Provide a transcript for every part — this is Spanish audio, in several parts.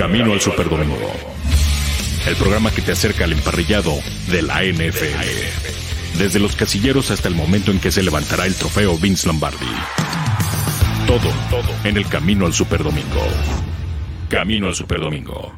Camino al Superdomingo. El programa que te acerca al emparrillado de la NFL. Desde los casilleros hasta el momento en que se levantará el trofeo Vince Lombardi. Todo, todo en el Camino al Superdomingo. Camino al Superdomingo.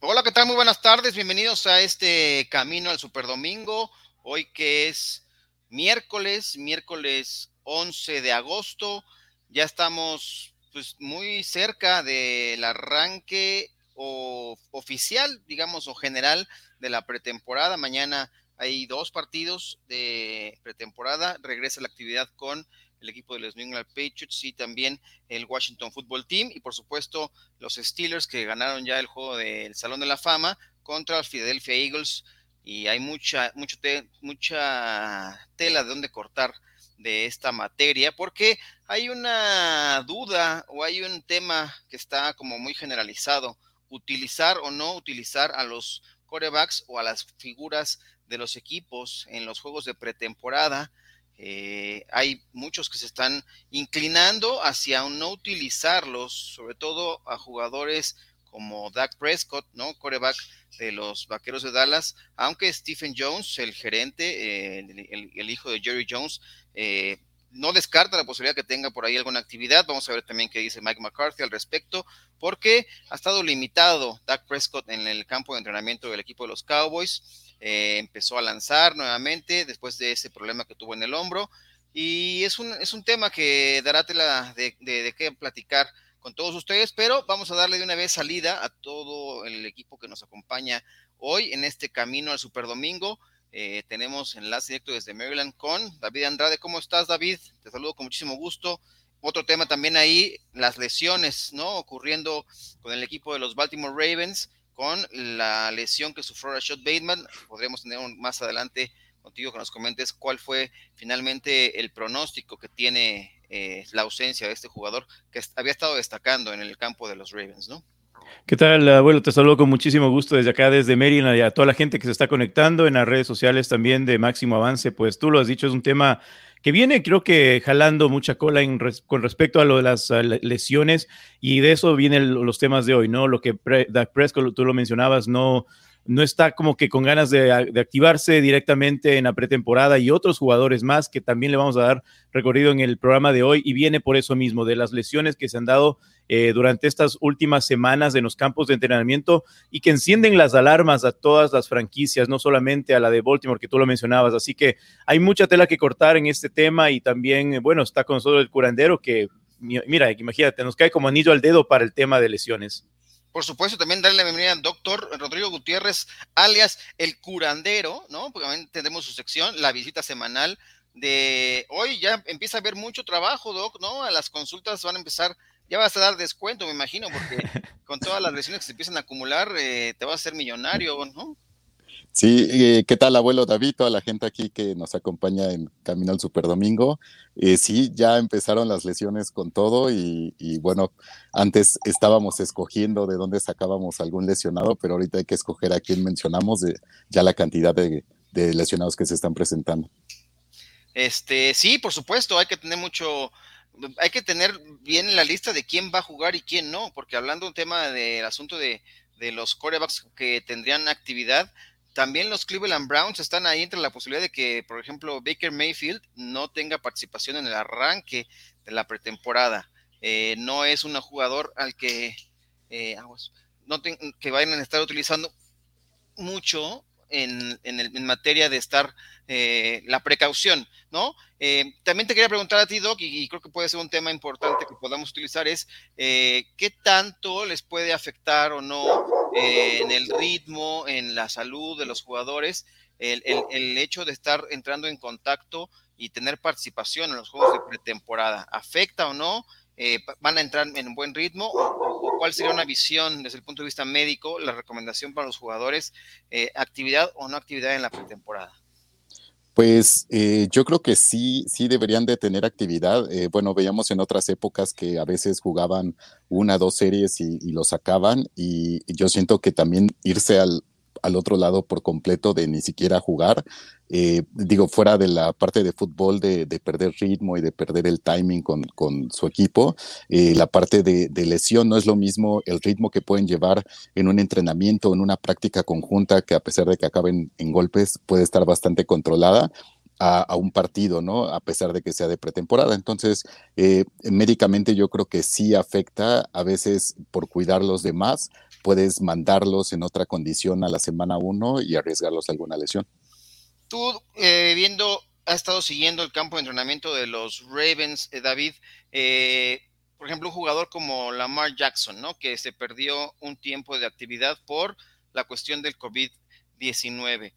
Hola, ¿qué tal? Muy buenas tardes. Bienvenidos a este Camino al Superdomingo. Hoy que es miércoles, miércoles 11 de agosto. Ya estamos pues muy cerca del arranque oficial, digamos, o general de la pretemporada. Mañana hay dos partidos de pretemporada. Regresa la actividad con el equipo de los New England Patriots y también el Washington Football Team y por supuesto los Steelers que ganaron ya el juego del Salón de la Fama contra los Philadelphia Eagles y hay mucha, mucho mucha tela de donde cortar de esta materia, porque hay una duda o hay un tema que está como muy generalizado, utilizar o no utilizar a los corebacks o a las figuras de los equipos en los juegos de pretemporada. Eh, hay muchos que se están inclinando hacia no utilizarlos, sobre todo a jugadores como Dak Prescott, ¿no? Coreback de los Vaqueros de Dallas, aunque Stephen Jones, el gerente, eh, el, hijo de Jerry Jones, eh, no descarta la posibilidad que tenga por ahí alguna actividad. Vamos a ver también qué dice Mike McCarthy al respecto, porque ha estado limitado Dak Prescott en el campo de entrenamiento del equipo de los Cowboys. Eh, empezó a lanzar nuevamente después de ese problema que tuvo en el hombro. Y es un, es un tema que dará tela de, qué platicar con todos ustedes, pero vamos a darle de una vez salida a todo el equipo que nos acompaña hoy en este camino al Super Domingo. Eh, tenemos enlace directo desde Maryland con David Andrade. ¿Cómo estás, David? Te saludo con muchísimo gusto. Otro tema también ahí, las lesiones, ¿no? Ocurriendo con el equipo de los Baltimore Ravens, con la lesión que sufrió Rashad Bateman. Podremos tener más adelante contigo que nos comentes cuál fue finalmente el pronóstico que tiene eh, la ausencia de este jugador que había estado destacando en el campo de los Ravens, ¿no? ¿Qué tal, abuelo? Te saludo con muchísimo gusto desde acá, desde Maryland, y a toda la gente que se está conectando en las redes sociales también de Máximo Avance. Pues tú lo has dicho, es un tema que viene, creo que jalando mucha cola con respecto a lo de las lesiones, y de eso vienen los temas de hoy, ¿no? Lo que Dak Prescott, tú lo mencionabas, no no está como que con ganas de, activarse directamente en la pretemporada y otros jugadores más que también le vamos a dar recorrido en el programa de hoy y viene por eso mismo, de las lesiones que se han dado eh, durante estas últimas semanas en los campos de entrenamiento y que encienden las alarmas a todas las franquicias, no solamente a la de Baltimore que tú lo mencionabas. Así que hay mucha tela que cortar en este tema y también, bueno, está con nosotros el curandero que, mira, imagínate, nos cae como anillo al dedo para el tema de lesiones. Por supuesto, también darle la bienvenida al doctor Rodrigo Gutiérrez, alias el curandero, ¿no? Porque también tendremos su sección, la visita semanal de hoy. Ya empieza a haber mucho trabajo, doc, ¿no? A las consultas van a empezar, ya vas a dar descuento, me imagino, porque con todas las lesiones que se empiezan a acumular, eh, te vas a hacer millonario, ¿no? Sí, eh, ¿qué tal, abuelo David? Toda la gente aquí que nos acompaña en Camino al Superdomingo. Eh, sí, ya empezaron las lesiones con todo y, bueno, antes estábamos escogiendo de dónde sacábamos algún lesionado, pero ahorita hay que escoger a quién mencionamos de ya la cantidad de, lesionados que se están presentando. Este, sí, por supuesto, hay que tener mucho, hay que tener bien la lista de quién va a jugar y quién no, porque hablando un tema del asunto de, los corebacks que tendrían actividad, también los Cleveland Browns están ahí entre la posibilidad de que, por ejemplo, Baker Mayfield no tenga participación en el arranque de la pretemporada. Eh, no es un jugador al que, eh, no que vayan a estar utilizando mucho en, en, materia de estar eh, la precaución, ¿no? también te quería preguntar a ti, Doc, y, creo que puede ser un tema importante que podamos utilizar, es qué tanto les puede afectar o no en el ritmo, en la salud de los jugadores, el, hecho de estar entrando en contacto y tener participación en los juegos de pretemporada, ¿afecta o no? Eh, ¿Van a entrar en buen ritmo? O, cuál sería una visión desde el punto de vista médico, la recomendación para los jugadores, eh, actividad o no actividad en la pretemporada? Pues eh, yo creo que sí, sí deberían de tener actividad. Bueno, veíamos en otras épocas que a veces jugaban una, dos series y, lo sacaban y yo siento que también irse al, al, otro lado por completo de ni siquiera jugar eh, digo, fuera de la parte de fútbol, de, perder ritmo y de perder el timing con, su equipo, eh, la parte de, lesión no es lo mismo el ritmo que pueden llevar en un entrenamiento, en una práctica conjunta, que a pesar de que acaben en golpes, puede estar bastante controlada. A, un partido, ¿no? A pesar de que sea de pretemporada. Entonces, eh, médicamente yo creo que sí afecta, a veces por cuidar los demás, puedes mandarlos en otra condición a la semana uno y arriesgarlos a alguna lesión. Tú, eh, viendo, has estado siguiendo el campo de entrenamiento de los Ravens, eh, David, eh, por ejemplo, un jugador como Lamar Jackson, ¿no? Que se perdió un tiempo de actividad por la cuestión del COVID-19.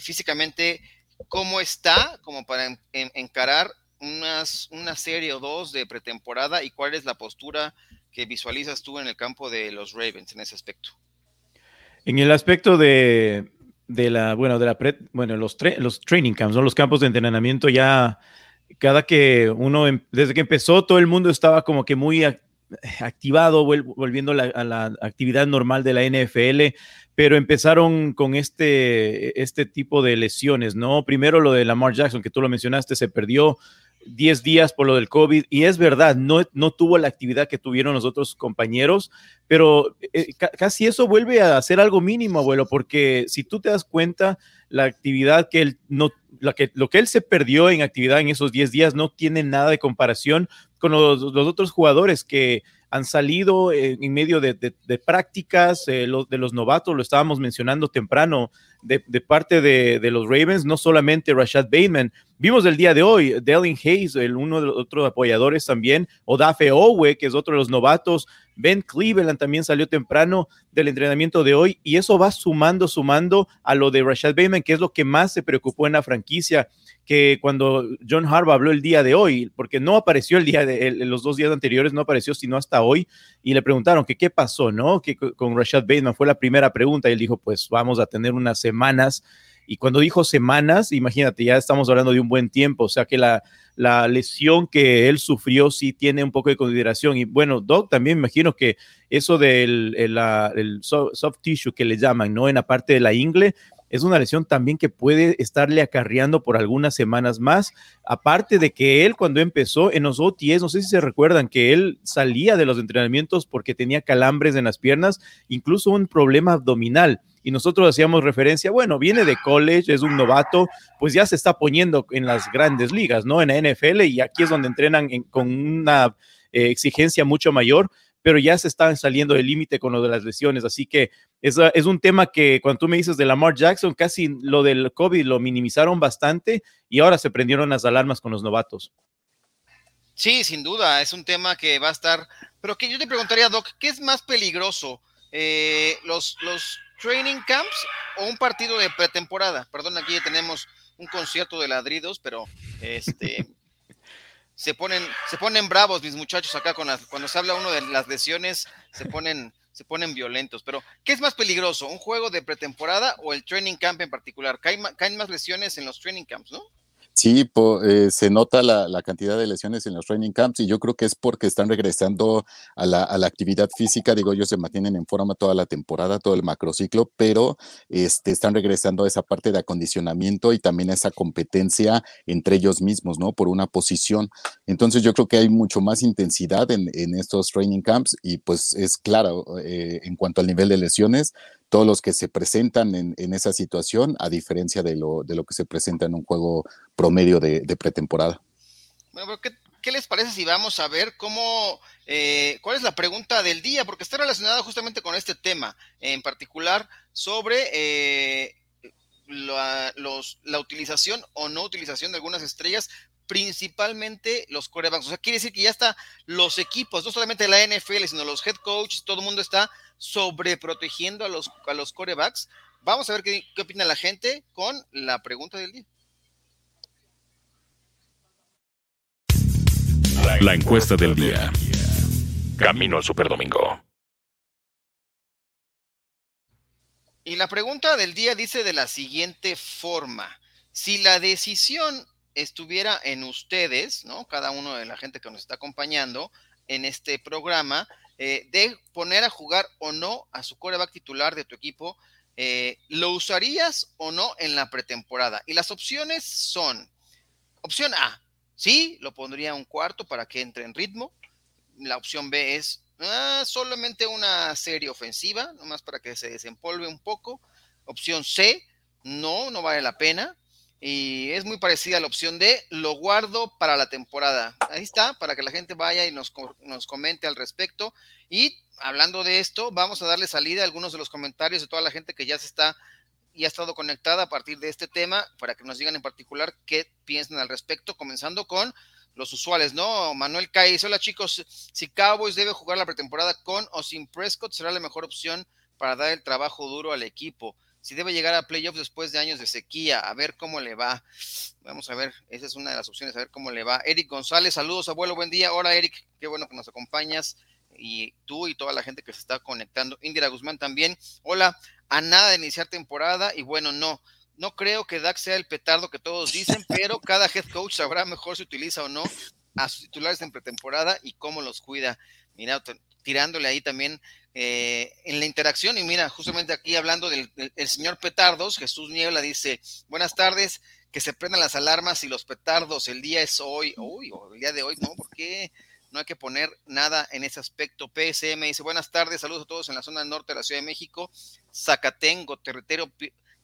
físicamente, ¿cómo está como para encarar unas, una serie o dos de pretemporada y cuál es la postura que visualizas tú en el campo de los Ravens en ese aspecto? En el aspecto de, de la, bueno, de la bueno, los, los training camps, ¿no? los campos de entrenamiento ya, cada que uno, em, desde que empezó, todo el mundo estaba como que muy activado, volviendo a la actividad normal de la NFL, pero empezaron con este, este tipo de lesiones, ¿no? Primero lo de Lamar Jackson, que tú lo mencionaste, se perdió 10 días por lo del COVID y es verdad, no, no tuvo la actividad que tuvieron los otros compañeros, pero eh, casi eso vuelve a ser algo mínimo, abuelo, porque si tú te das cuenta, la actividad que él no, la que, lo que él se perdió en actividad en esos 10 días no tiene nada de comparación con los, otros jugadores que han salido en, medio de, prácticas, eh, de los novatos, lo estábamos mencionando temprano, de, parte de, los Ravens, no solamente Rashad Bateman, vimos el día de hoy, Delin Hayes, el, uno de los otros apoyadores también, Odafe Owe, que es otro de los novatos, Ben Cleveland también salió temprano del entrenamiento de hoy y eso va sumando, sumando a lo de Rashad Bateman, que es lo que más se preocupó en la franquicia que cuando John Harbaugh habló el día de hoy, porque no apareció el día de los dos días anteriores, no apareció sino hasta hoy, y le preguntaron que qué pasó, ¿no? Que con Rashad Bateman fue la primera pregunta, y él dijo, pues vamos a tener unas semanas, y cuando dijo semanas, imagínate, ya estamos hablando de un buen tiempo, o sea que la, la lesión que él sufrió sí tiene un poco de consideración, y bueno, Doc, también me imagino que eso del el, soft tissue que le llaman, ¿no? En la parte de la ingle, es una lesión también que puede estarle acarreando por algunas semanas más. Aparte de que él cuando empezó en los OTS, no sé si se recuerdan que él salía de los entrenamientos porque tenía calambres en las piernas, incluso un problema abdominal. Y nosotros hacíamos referencia, bueno, viene de college, es un novato, pues ya se está poniendo en las grandes ligas, ¿no? En la NFL y aquí es donde entrenan con una eh, exigencia mucho mayor pero ya se están saliendo del límite con lo de las lesiones. Así que es, es un tema que cuando tú me dices de Lamar Jackson, casi lo del COVID lo minimizaron bastante y ahora se prendieron las alarmas con los novatos. Sí, sin duda, es un tema que va a estar, pero que yo te preguntaría, Doc, ¿qué es más peligroso? Eh, los, los training camps o un partido de pretemporada? Perdón, aquí ya tenemos un concierto de ladridos, pero este se ponen, se ponen bravos mis muchachos acá con las, cuando se habla uno de las lesiones, se ponen, se ponen violentos. Pero, ¿qué es más peligroso? ¿Un juego de pretemporada o el training camp en particular? Caen, caen más lesiones en los training camps, ¿no? Sí, eh, se nota la, cantidad de lesiones en los training camps y yo creo que es porque están regresando a la, actividad física. Digo, ellos se mantienen en forma toda la temporada, todo el macrociclo, pero este, están regresando a esa parte de acondicionamiento y también a esa competencia entre ellos mismos, ¿no? Por una posición. Entonces yo creo que hay mucho más intensidad en, estos training camps y pues es claro, eh, en cuanto al nivel de lesiones, todos los que se presentan en, esa situación, a diferencia de lo, de lo que se presenta en un juego promedio de, pretemporada. Bueno, ¿qué, les parece si vamos a ver cómo, eh, cuál es la pregunta del día? Porque está relacionada justamente con este tema, en particular sobre eh, la, los, la utilización o no utilización de algunas estrellas principalmente los corebacks. O sea, quiere decir que ya está los equipos, no solamente la NFL, sino los head coaches, todo el mundo está sobreprotegiendo a los, a los corebacks. Vamos a ver qué, qué opina la gente con la pregunta del día. La encuesta del día. Camino al Superdomingo. Y la pregunta del día dice de la siguiente forma. Si la decisión estuviera en ustedes, ¿no? Cada uno de la gente que nos está acompañando en este programa, eh, de poner a jugar o no a su coreback titular de tu equipo Eh, ¿Lo usarías o no en la pretemporada? Y las opciones son, opción A, sí, lo pondría un cuarto para que entre en ritmo. La opción B es ah, solamente una serie ofensiva, nomás para que se desempolve un poco. Opción C, no, no vale la pena. Y es muy parecida a la opción D, lo guardo para la temporada. Ahí está, para que la gente vaya y nos, nos comente al respecto. Y hablando de esto, vamos a darle salida a algunos de los comentarios de toda la gente que ya se está y ha estado conectada a partir de este tema, para que nos digan en particular qué piensan al respecto, comenzando con los usuales, ¿no? Manuel Caís, hola chicos, si Cowboys debe jugar la pretemporada con o sin Prescott, será la mejor opción para dar el trabajo duro al equipo si debe llegar a playoffs después de años de sequía, a ver cómo le va. Vamos a ver, esa es una de las opciones, a ver cómo le va. Eric González, saludos, abuelo, buen día. Hola, Eric, qué bueno que nos acompañas. Y tú y toda la gente que se está conectando. Indira Guzmán también. Hola, a nada de iniciar temporada. Y bueno, no, no creo que Dak sea el petardo que todos dicen, pero cada head coach sabrá mejor si utiliza o no a sus titulares en pretemporada y cómo los cuida. Mira, tirándole ahí también eh, en la interacción. Y mira, justamente aquí hablando del, señor Petardos, Jesús Niebla dice, buenas tardes, que se prendan las alarmas y los petardos, el día es hoy, uy, el día de hoy, no, porque no hay que poner nada en ese aspecto. PSM dice, buenas tardes, saludos a todos en la zona norte de la Ciudad de México, Zacatengo, territorio,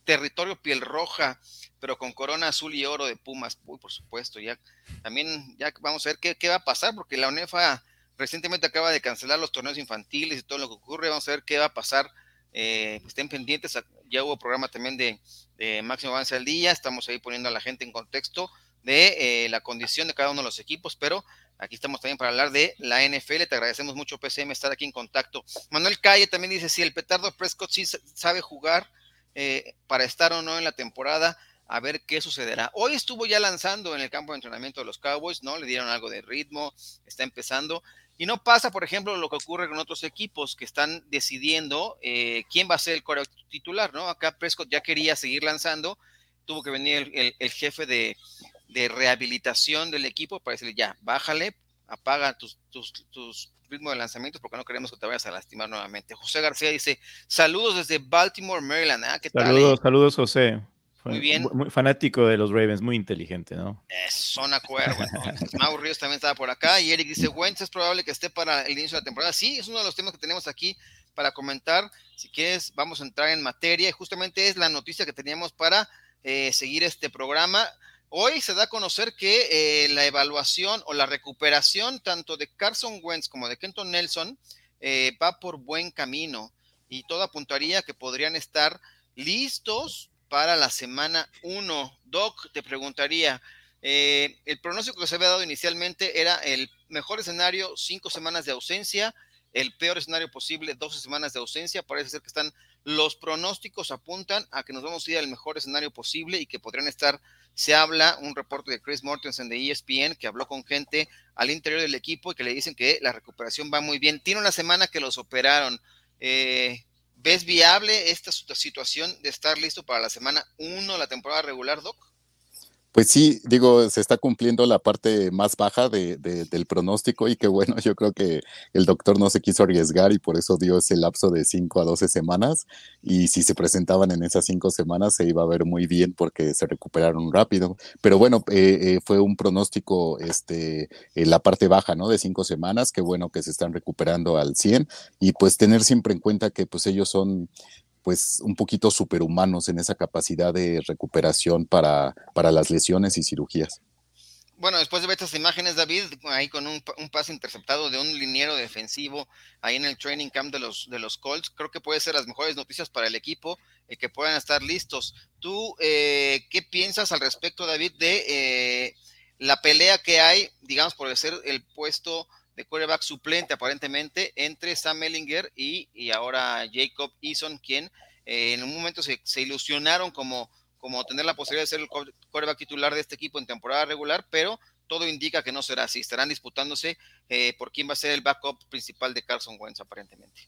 territorio piel roja, pero con corona azul y oro de Pumas, uy, por supuesto, ya también, ya vamos a ver qué, qué va a pasar, porque la UNEFA Recientemente acaba de cancelar los torneos infantiles y todo lo que ocurre. Vamos a ver qué va a pasar. Eh, estén pendientes. Ya hubo programa también de, Máximo Avance al Día. Estamos ahí poniendo a la gente en contexto de eh, la condición de cada uno de los equipos, pero aquí estamos también para hablar de la NFL. Te agradecemos mucho, PCM, estar aquí en contacto. Manuel Calle también dice: si el petardo Prescott sí sabe jugar eh, para estar o no en la temporada, a ver qué sucederá. Hoy estuvo ya lanzando en el campo de entrenamiento de los Cowboys, ¿no? Le dieron algo de ritmo, está empezando. Y no pasa, por ejemplo, lo que ocurre con otros equipos que están decidiendo eh, quién va a ser el core titular, ¿no? Acá Prescott ya quería seguir lanzando, tuvo que venir el, jefe de, rehabilitación del equipo para decirle, ya, bájale, apaga tus, tus, tus ritmos de lanzamientos porque no queremos que te vayas a lastimar nuevamente. José García dice, saludos desde Baltimore, Maryland. ¿ah? ¿Qué saludos, saludos, José. Muy bien. Muy fanático de los Ravens, muy inteligente, ¿no? son acuerdo. Mau Ríos también estaba por acá. Y Eric dice: Wentz es probable que esté para el inicio de la temporada. Sí, es uno de los temas que tenemos aquí para comentar. Si quieres, vamos a entrar en materia. Y justamente es la noticia que teníamos para eh, seguir este programa. Hoy se da a conocer que eh, la evaluación o la recuperación tanto de Carson Wentz como de Kenton Nelson eh, va por buen camino y todo apuntaría que podrían estar listos para la semana 1. Doc, te preguntaría, eh, el pronóstico que se había dado inicialmente era el mejor escenario, cinco semanas de ausencia, el peor escenario posible, 12 semanas de ausencia. Parece ser que están, los pronósticos apuntan a que nos vamos a ir al mejor escenario posible y que podrían estar, se habla, un reporte de Chris Mortensen de ESPN que habló con gente al interior del equipo y que le dicen que la recuperación va muy bien. Tiene una semana que los operaron. Eh, ¿Ves viable esta situación de estar listo para la semana 1 la temporada regular, Doc? Pues sí, digo, se está cumpliendo la parte más baja de, del pronóstico y que bueno, yo creo que el doctor no se quiso arriesgar y por eso dio ese lapso de 5 a 12 semanas y si se presentaban en esas 5 semanas se iba a ver muy bien porque se recuperaron rápido. Pero bueno, eh, eh, fue un pronóstico, este, en la parte baja, ¿no? De 5 semanas, que bueno que se están recuperando al 100 y pues tener siempre en cuenta que pues ellos son pues un poquito superhumanos en esa capacidad de recuperación para, para las lesiones y cirugías. Bueno, después de ver estas imágenes, David, ahí con un, pase interceptado de un liniero defensivo ahí en el training camp de los, de los Colts, creo que puede ser las mejores noticias para el equipo, y que puedan estar listos. ¿Tú eh, qué piensas al respecto, David, de eh, la pelea que hay, digamos, por ser el puesto de quarterback suplente aparentemente entre Sam Ellinger y, y ahora Jacob Eason, quien eh, en un momento se, ilusionaron como, como tener la posibilidad de ser el quarterback titular de este equipo en temporada regular, pero todo indica que no será así. Estarán disputándose eh, por quién va a ser el backup principal de Carson Wentz aparentemente.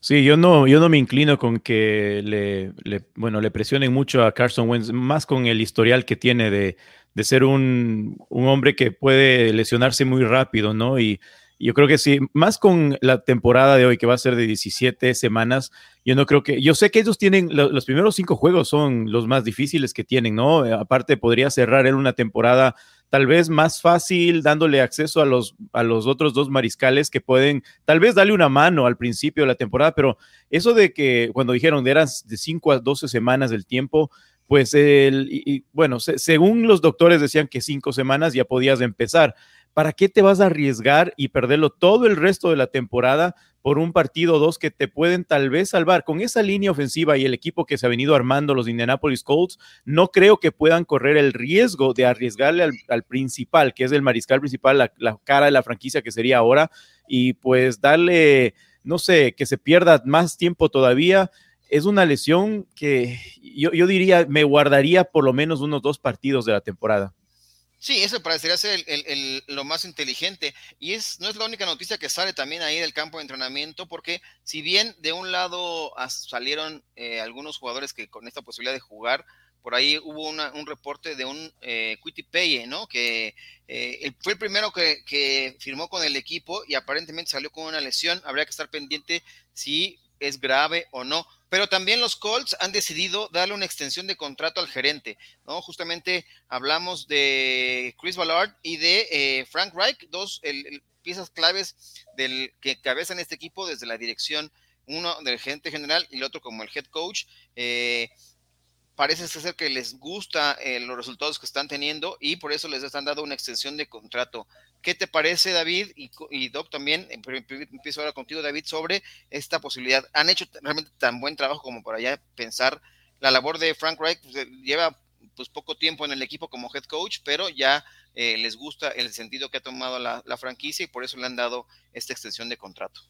Sí, yo no, yo no me inclino con que le, bueno, le presionen mucho a Carson Wentz, más con el historial que tiene de, de ser un, un, hombre que puede lesionarse muy rápido, ¿no? Y, Yo creo que sí, más con la temporada de hoy que va a ser de 17 semanas, yo no creo que, yo sé que ellos tienen, los primeros cinco juegos son los más difíciles que tienen, ¿no? Aparte podría cerrar en una temporada tal vez más fácil, dándole acceso a los, a los otros dos mariscales que pueden tal vez darle una mano al principio de la temporada, pero eso de que cuando dijeron eran de 5 a 12 semanas del tiempo, pues el, y, bueno, según los doctores decían que cinco semanas ya podías empezar. ¿Para qué te vas a arriesgar y perderlo todo el resto de la temporada por un partido o dos que te pueden tal vez salvar? Con esa línea ofensiva y el equipo que se ha venido armando los Indianapolis Colts, no creo que puedan correr el riesgo de arriesgarle al, principal, que es el mariscal principal, la, cara de la franquicia que sería ahora, y pues darle, no sé, que se pierda más tiempo todavía es una lesión que yo, diría me guardaría por lo menos unos dos partidos de la temporada. Sí, eso parecería ser lo más inteligente. Y es, no es la única noticia que sale también ahí del campo de entrenamiento, porque si bien de un lado salieron eh, algunos jugadores que con esta posibilidad de jugar, por ahí hubo un reporte de un eh, Peye, ¿no? Que eh, fue el primero que, que, firmó con el equipo y aparentemente salió con una lesión. Habría que estar pendiente si es grave o no. Pero también los Colts han decidido darle una extensión de contrato al gerente, ¿no? Justamente hablamos de Chris Ballard y de eh, Frank Reich, dos piezas claves del que cabezan este equipo desde la dirección, uno del gerente general y el otro como el head coach. Eh, parece ser que les gusta eh, los resultados que están teniendo y por eso les están dando una extensión de contrato. ¿Qué te parece, David? Y, Doc también, empiezo ahora contigo, David, sobre esta posibilidad. ¿Han hecho realmente tan buen trabajo como para ya pensar la labor de Frank Reich? Pues, lleva pues poco tiempo en el equipo como head coach, pero ya eh, les gusta el sentido que ha tomado la, la franquicia y por eso le han dado esta extensión de contrato.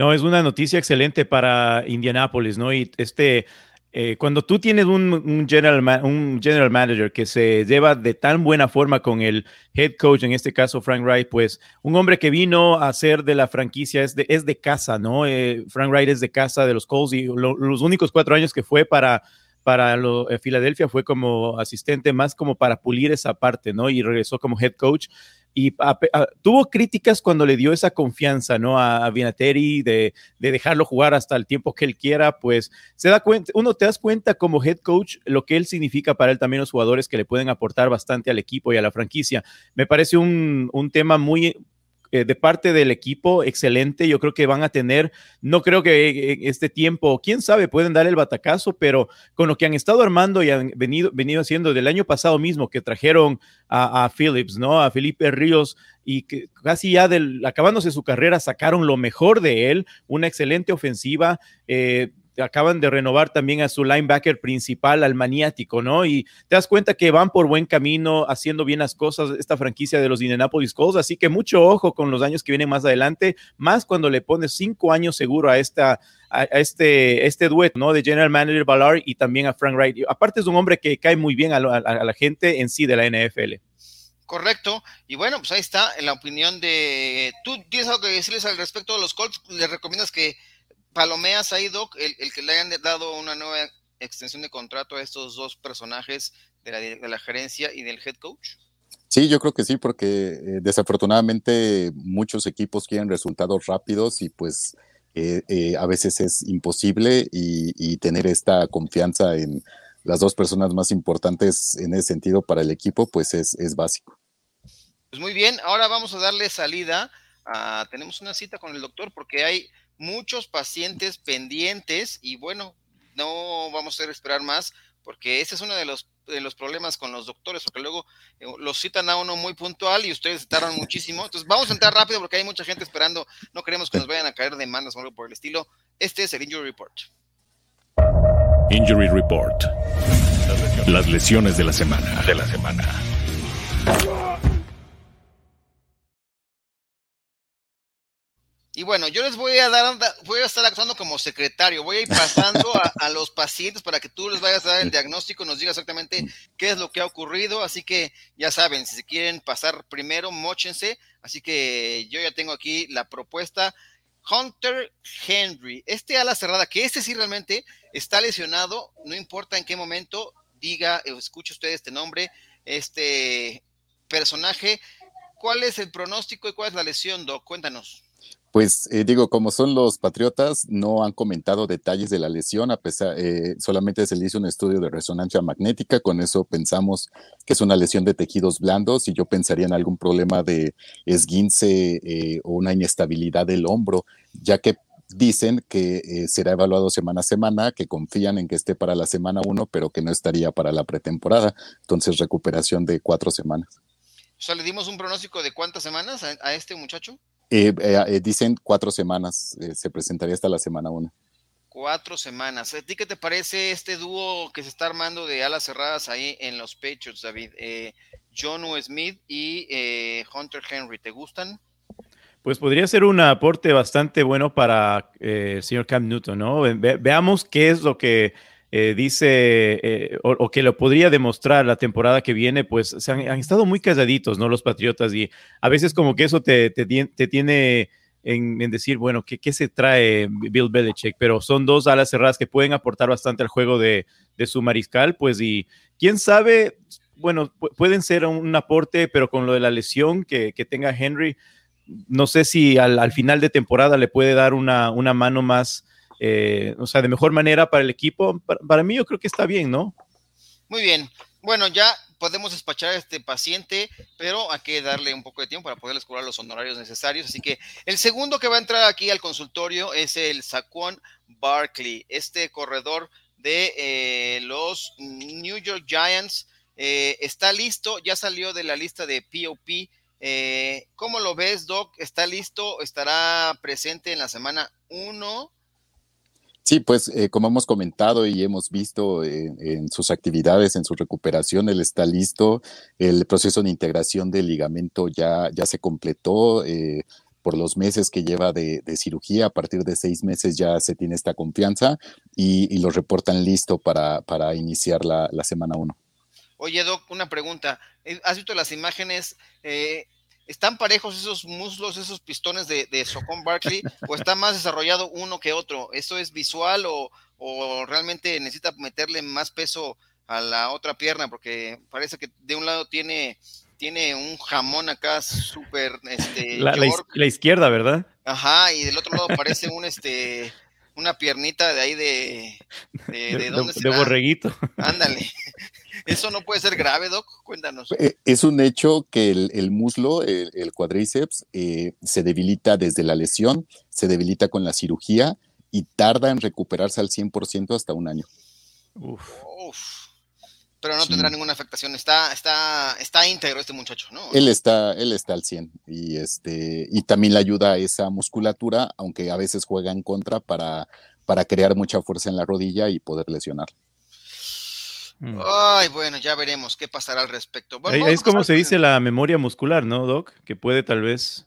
No, es una noticia excelente para Indianapolis, ¿no? Y este eh, cuando tú tienes un, general un general manager que se lleva de tan buena forma con el head coach, en este caso Frank Wright, pues un hombre que vino a ser de la franquicia es de, es de casa, ¿no? Eh, Frank Wright es de casa de los Colts y los únicos cuatro años que fue para para lo, eh, Filadelfia fue como asistente, más como para pulir esa parte, ¿no? Y regresó como head coach y tuvo críticas cuando le dio esa confianza, ¿no? A, a de, de, dejarlo jugar hasta el tiempo que él quiera, pues se da cuenta, uno te das cuenta como head coach lo que él significa para él también los jugadores que le pueden aportar bastante al equipo y a la franquicia. Me parece un tema muy, eh, de parte del equipo excelente. Yo creo que van a tener, no creo que eh, este tiempo, quién sabe, pueden dar el batacazo, pero con lo que han estado armando y han venido, venido haciendo del año pasado mismo, que trajeron a, a Phillips, ¿no? A Felipe Ríos y que casi ya del, acabándose su carrera sacaron lo mejor de él, una excelente ofensiva. Eh, acaban de renovar también a su linebacker principal, al maniático, ¿no? Y te das cuenta que van por buen camino, haciendo bien las cosas, esta franquicia de los Indianapolis Colts, así que mucho ojo con los años que vienen más adelante, más cuando le pones cinco años seguro a esta a este, este dueto, ¿no? De General Manager Ballard y también a Frank Wright. Aparte es un hombre que cae muy bien a, la gente en sí de la NFL. Correcto. Y bueno, pues ahí está en la opinión de... ¿Tú tienes algo que decirles al respecto de los Colts? ¿Les recomiendas que palomeas ahí, Doc, el, que le hayan dado una nueva extensión de contrato a estos dos personajes de la, gerencia y del head coach? Sí, yo creo que sí, porque eh, desafortunadamente muchos equipos quieren resultados rápidos y pues eh, eh, a veces es imposible y, tener esta confianza en las dos personas más importantes en ese sentido para el equipo, pues es, es básico. Pues muy bien, ahora vamos a darle salida. A, tenemos una cita con el doctor porque hay muchos pacientes pendientes y bueno, no vamos a esperar más porque ese es uno de los, de los problemas con los doctores, porque luego eh, los citan a uno muy puntual y ustedes tardan muchísimo. Entonces vamos a entrar rápido porque hay mucha gente esperando, no queremos que nos vayan a caer demandas o algo por el estilo. Este es el Injury Report. Injury Report. Las lesiones de la semana. De la semana. Y bueno, yo les voy a dar, voy a estar actuando como secretario, voy a ir pasando a, los pacientes para que tú les vayas a dar el diagnóstico, nos diga exactamente qué es lo que ha ocurrido, así que ya saben, si se quieren pasar primero, mochense, así que yo ya tengo aquí la propuesta. Hunter Henry, este ala cerrada, que este sí realmente está lesionado, no importa en qué momento, diga, escuche usted este nombre, este personaje ¿cuál es el pronóstico y cuál es la lesión, Doc? Cuéntanos. Pues eh, digo, como son los Patriotas, no han comentado detalles de la lesión, a pesar, eh, solamente se le hizo un estudio de resonancia magnética, con eso pensamos que es una lesión de tejidos blandos y yo pensaría en algún problema de esguince eh, o una inestabilidad del hombro, ya que dicen que será evaluado semana a semana, que confían en que esté para la semana 1, pero que no estaría para la pretemporada, entonces recuperación de cuatro semanas. O sea, ¿le dimos un pronóstico de cuántas semanas a este muchacho? Eh, eh, eh, dicen cuatro semanos, se presentaría hasta la semana una. Cuatro semanas. ¿A ti qué te parece este dúo que se está armando de alas cerradas ahí en los Patriots, David? John o. Smith y Hunter Henry, ¿te gustan? Pues podría ser un aporte bastante bueno para el señor Cam Newton, ¿no? veamos qué es lo que eh, dice, eh, o, que lo podría demostrar la temporada que viene, pues se han, estado muy calladitos, ¿no? Los Patriotas, y a veces como que eso te, te, tiene en, decir, bueno, ¿qué, ¿qué, se trae Bill Belichick? Pero son dos alas cerradas que pueden aportar bastante al juego de, de su mariscal, pues, y quién sabe, bueno, pueden ser un aporte, pero con lo de la lesión que, que tenga Henry, no sé si al, al, final de temporada le puede dar una, una mano más eh, o sea, de mejor manera para el equipo, para, mí yo creo que está bien, ¿no? Muy bien. Bueno, ya podemos despachar a este paciente, pero hay que darle un poco de tiempo para poderles cobrar los honorarios necesarios. Así que el segundo que va a entrar aquí al consultorio es el Saquon Barkley, este corredor de eh, los New York Giants. Eh, está listo, ya salió de la lista de POP. ¿Cómo lo ves, Doc? ¿Está listo? ¿Estará presente en la semana 1? Sí, pues eh, como hemos comentado y hemos visto en, sus actividades, en su recuperación, él está listo. El proceso de integración del ligamento ya, ya se completó. Eh, por los meses que lleva de, cirugía, a partir de seis meses ya se tiene esta confianza y, lo reportan listo para, para iniciar la, la semana uno. Oye, Doc, una pregunta. Eh, ¿Has visto las imágenes? ¿Están parejos esos muslos, esos pistones de, de Socon Barkley o está más desarrollado uno que otro? ¿Eso es visual o, realmente necesita meterle más peso a la otra pierna? Porque parece que de un lado tiene, tiene un jamón acá súper... Este, la, la, izquierda, ¿verdad? Ajá, y del otro lado parece un... este una piernita de ahí de de, de, de borreguito. Ándale. ¿Eso no puede ser grave, Doc? Cuéntanos. Eh, es un hecho que el, muslo, el, cuadríceps, eh, se debilita desde la lesión, se debilita con la cirugía y tarda en recuperarse al 100% hasta un año. Uf. Pero no tendrá ninguna afectación. Está, está, está íntegro este muchacho, ¿no? Él está, él está al 100 y este y también le ayuda a esa musculatura, aunque a veces juega en contra para, para crear mucha fuerza en la rodilla y poder lesionar. Mm. Ay, bueno, ya veremos qué pasará al respecto. es como se dice la memoria muscular, ¿no, Doc? Que puede tal vez.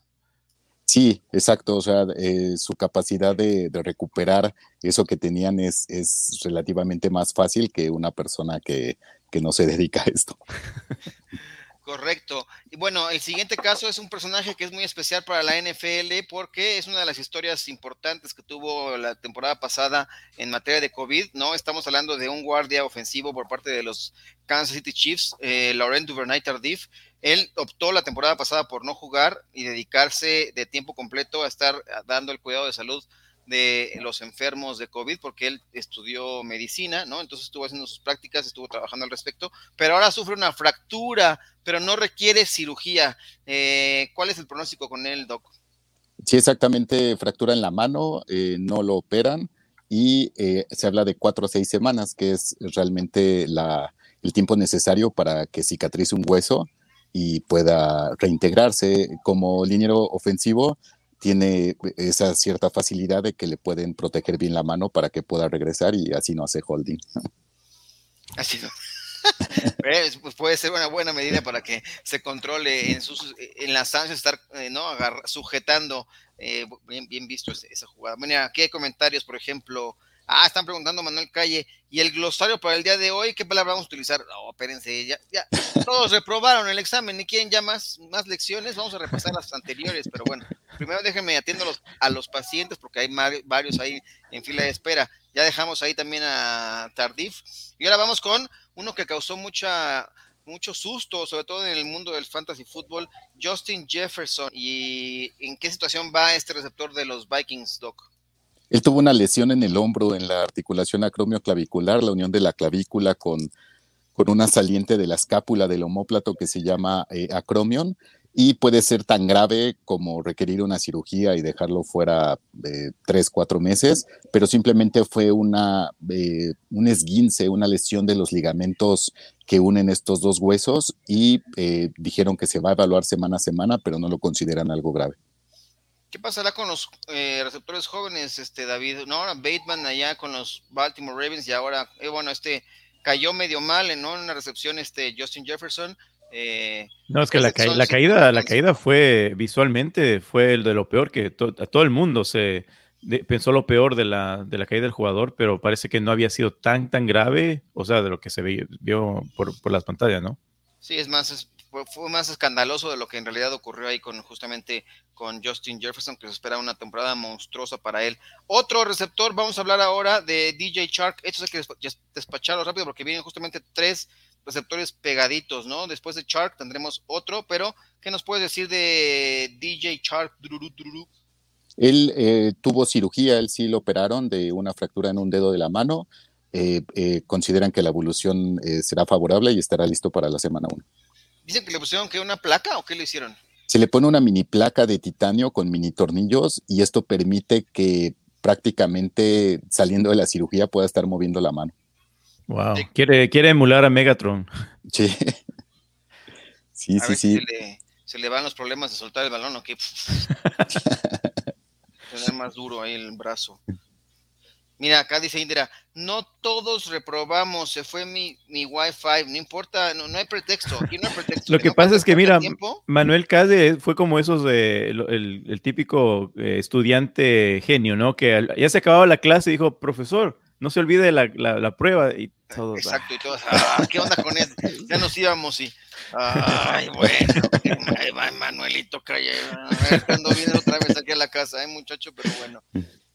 Sí, exacto. O sea, eh, su capacidad de, recuperar eso que tenían es, es relativamente más fácil que una persona que, que no se dedica a esto. Correcto. Y bueno, el siguiente caso es un personaje que es muy especial para la NFL porque es una de las historias importantes que tuvo la temporada pasada en materia de COVID, ¿no? Estamos hablando de un guardia ofensivo por parte de los Kansas City Chiefs, eh, Laurent Duvernay Tardif. Él optó la temporada pasada por no jugar y dedicarse de tiempo completo a estar dando el cuidado de salud de los enfermos de COVID, porque él estudió medicina, ¿no? Entonces estuvo haciendo sus prácticas, estuvo trabajando al respecto, pero ahora sufre una fractura, pero no requiere cirugía. Eh, ¿Cuál es el pronóstico con él, Doc? Sí, exactamente, fractura en la mano, eh, no lo operan y eh, se habla de cuatro o seis semanas, que es realmente la, el tiempo necesario para que cicatrice un hueso y pueda reintegrarse como liniero ofensivo tiene esa cierta facilidad de que le pueden proteger bien la mano para que pueda regresar y así no hace holding. Así no. pues puede ser una buena medida para que se controle en sus en las estar eh, no sujetando eh, bien, bien visto esa, jugada. Mira, aquí hay comentarios, por ejemplo, Ah, están preguntando Manuel Calle. ¿Y el glosario para el día de hoy? ¿Qué palabra vamos a utilizar? No, espérense, ya, ya. Todos reprobaron el examen y quieren ya más, más lecciones. Vamos a repasar las anteriores, pero bueno, primero déjenme atiendo a los, pacientes porque hay varios ahí en fila de espera. Ya dejamos ahí también a Tardif. Y ahora vamos con uno que causó mucha mucho susto, sobre todo en el mundo del fantasy fútbol. Justin Jefferson, ¿y en qué situación va este receptor de los Vikings, Doc? Él tuvo una lesión en el hombro, en la articulación acromio-clavicular, la unión de la clavícula con, con una saliente de la escápula del homóplato que se llama eh, acromion y puede ser tan grave como requerir una cirugía y dejarlo fuera de tres, cuatro meses, pero simplemente fue una, eh, un esguince, una lesión de los ligamentos que unen estos dos huesos y eh, dijeron que se va a evaluar semana a semana, pero no lo consideran algo grave. ¿Qué pasará con los eh, receptores jóvenes, este David? No, ahora Bateman allá con los Baltimore Ravens y ahora, eh, bueno, este cayó medio mal, ¿no? En una recepción, este Justin Jefferson. Eh, no, es que la, la, caída, la caída fue visualmente, fue el de lo peor que a todo el mundo se pensó lo peor de la, de la caída del jugador, pero parece que no había sido tan, tan grave, o sea, de lo que se vio por, por las pantallas, ¿no? Sí, es más, es, fue más escandaloso de lo que en realidad ocurrió ahí con justamente con Justin Jefferson, que se espera una temporada monstruosa para él. Otro receptor, vamos a hablar ahora de DJ Shark. Esto hay que despacharlo rápido porque vienen justamente tres receptores pegaditos, ¿no? Después de Shark tendremos otro, pero ¿qué nos puedes decir de DJ Shark? Él eh, tuvo cirugía, él sí lo operaron de una fractura en un dedo de la mano. Eh, eh, consideran que la evolución será favorable y estará listo para la semana 1. Dicen que le pusieron que una placa o qué le hicieron. Se le pone una mini placa de titanio con mini tornillos y esto permite que prácticamente saliendo de la cirugía pueda estar moviendo la mano. Wow. Quiere, quiere emular a Megatron. Sí. Sí, sí, sí. Se le, van los problemas de soltar el balón o qué. Tener más duro ahí el brazo. Mira, acá dice Indira, no todos reprobamos, se fue mi, mi Wi-Fi, no importa, no, hay pretexto, aquí no hay pretexto. Lo que, pasa es que, mira, Manuel Cade fue como esos de el, típico eh, estudiante genio, ¿no? Que ya se acababa la clase y dijo, profesor, no se olvide la, la, prueba y todo. Exacto, y todos, ah, ¿qué onda con él? Ya nos íbamos y, ay, bueno, Manuelito, calle, a ver cuando viene otra vez aquí a la casa, ¿eh, muchacho? Pero bueno.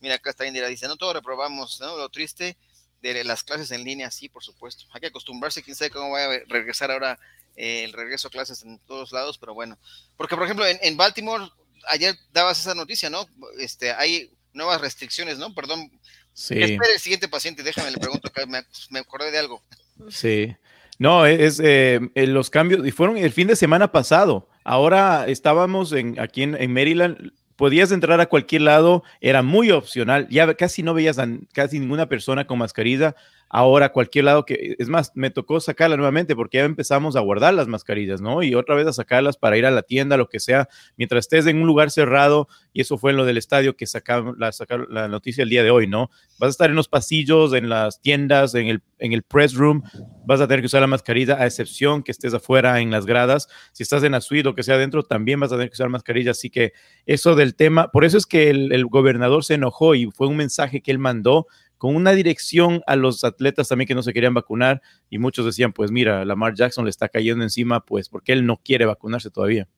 Mira, acá está Indira, dice, no todo reprobamos, ¿no? Lo triste de las clases en línea, sí, por supuesto. Hay que acostumbrarse, quién sabe cómo va a regresar ahora eh, el regreso a clases en todos lados, pero bueno. Porque, por ejemplo, en, Baltimore, ayer dabas esa noticia, ¿no? Este, hay nuevas restricciones, ¿no? Perdón. Sí. Espera el siguiente paciente, déjame, le pregunto, me, me acordé de algo. Sí. No, es eh, los cambios, y fueron el fin de semana pasado. Ahora estábamos en, aquí en, en Maryland, podías entrar a cualquier lado, era muy opcional, ya casi no veías a casi ninguna persona con mascarilla, ahora cualquier lado que, es más, me tocó sacarla nuevamente porque ya empezamos a guardar las mascarillas, ¿no? Y otra vez a sacarlas para ir a la tienda, lo que sea, mientras estés en un lugar cerrado, y eso fue en lo del estadio que sacaron la, noticia el día de hoy, ¿no? Vas a estar en los pasillos, en las tiendas, en el, en el press room, vas a tener que usar la mascarilla, a excepción que estés afuera en las gradas. Si estás en la suite o que sea adentro, también vas a tener que usar mascarilla. Así que eso del tema, por eso es que el gobernador se enojó y fue un mensaje que él mandó con una dirección a los atletas también que no se querían vacunar y muchos decían, pues mira, Lamar Jackson le está cayendo encima, pues porque él no quiere vacunarse todavía.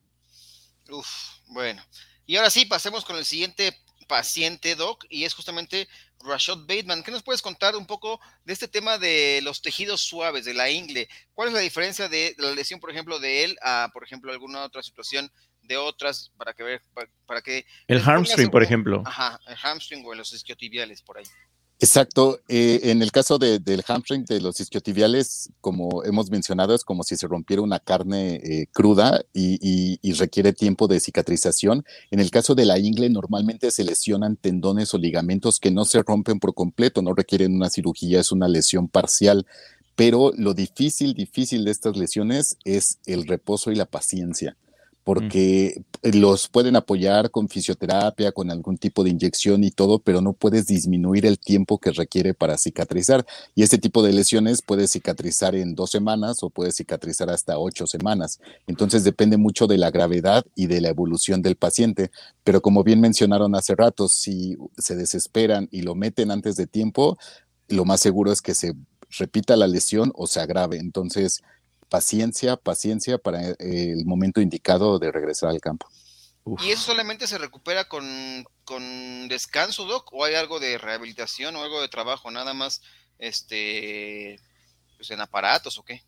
Uf, bueno. Y ahora sí, pasemos con el siguiente paciente, Doc, y es justamente Rashad Bateman. ¿Qué nos puedes contar un poco de este tema de los tejidos suaves, de la ingle? ¿Cuál es la diferencia de la lesión, por ejemplo, de él a, por ejemplo, alguna otra situación de otras para que ver, para, que... El hamstring, por ejemplo. Ajá, el hamstring o los isquiotibiales por ahí. Exacto. Eh, en el caso del hamstring, de los isquiotibiales, como hemos mencionado, es como si se rompiera una carne eh, cruda y, requiere tiempo de cicatrización. En el caso de la ingle, normalmente se lesionan tendones o ligamentos que no se rompen por completo, no requieren una cirugía, es una lesión parcial. Pero lo difícil, difícil de estas lesiones es el reposo y la paciencia porque los pueden apoyar con fisioterapia, con algún tipo de inyección y todo, pero no puedes disminuir el tiempo que requiere para cicatrizar. Y este tipo de lesiones puede cicatrizar en dos semanas o puede cicatrizar hasta ocho semanas. Entonces depende mucho de la gravedad y de la evolución del paciente. Pero como bien mencionaron hace rato, si se desesperan y lo meten antes de tiempo, lo más seguro es que se repita la lesión o se agrave. Entonces, paciencia, paciencia para eh, el momento indicado de regresar al campo. ¿Y eso solamente se recupera con, con, descanso, Doc? ¿O hay algo de rehabilitación o algo de trabajo? Nada más este, pues en aparatos o qué?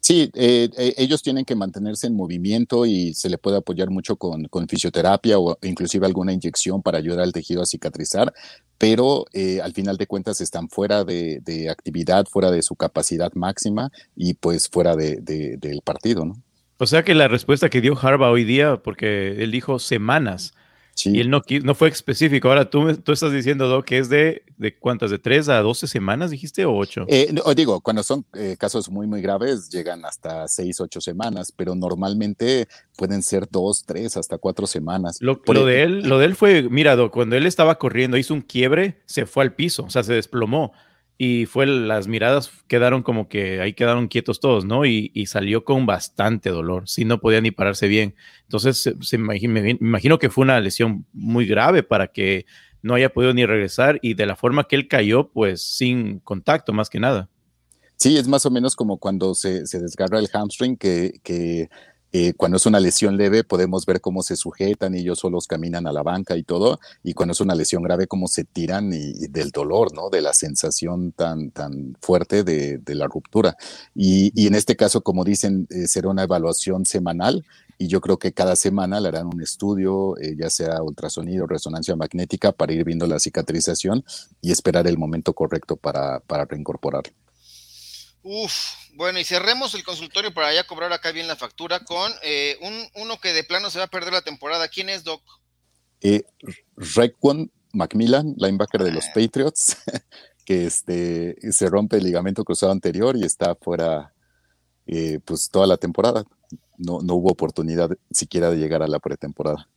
Sí, eh, eh, ellos tienen que mantenerse en movimiento y se le puede apoyar mucho con, fisioterapia o inclusive alguna inyección para ayudar al tejido a cicatrizar, pero eh, al final de cuentas están fuera de, actividad, fuera de su capacidad máxima y pues fuera del partido, ¿no? O sea que la respuesta que dio Harba hoy día, porque él dijo semanas, y él no, no fue específico. Ahora tú, tú estás diciendo, Doc, que es de, de cuántas, de 3 a 12 semanas, dijiste, o 8? Eh, digo, cuando son eh, casos muy, muy graves, llegan hasta 6, 8 semanas, pero normalmente pueden ser 2, 3, hasta 4 semanas. Lo, lo de él, lo de él fue, mira, Doc, cuando él estaba corriendo, hizo un quiebre, se fue al piso, o sea, se desplomó y fue las miradas quedaron como que ahí quedaron quietos todos, ¿no? Y, salió con bastante dolor, sí no podía ni pararse bien. Entonces, se, me, imagino que fue una lesión muy grave para que no haya podido ni regresar y de la forma que él cayó, pues sin contacto más que nada. Sí, es más o menos como cuando se, se desgarra el hamstring, que, que eh, cuando es una lesión leve podemos ver cómo se sujetan y ellos solos caminan a la banca y todo, y cuando es una lesión grave cómo se tiran y, del dolor, ¿no? De la sensación tan, tan fuerte de, la ruptura. Y, en este caso, como dicen, eh, será una evaluación semanal y yo creo que cada semana le harán un estudio, eh, ya sea ultrasonido, resonancia magnética, para ir viendo la cicatrización y esperar el momento correcto para, para reincorporar. Uf, bueno, y cerremos el consultorio para ya cobrar acá bien la factura con eh, un, uno que de plano se va a perder la temporada. ¿Quién es, Doc? Eh, Macmillan, linebacker de los ah. Patriots, que este, se rompe el ligamento cruzado anterior y está fuera eh, pues toda la temporada. No, no hubo oportunidad siquiera de llegar a la pretemporada.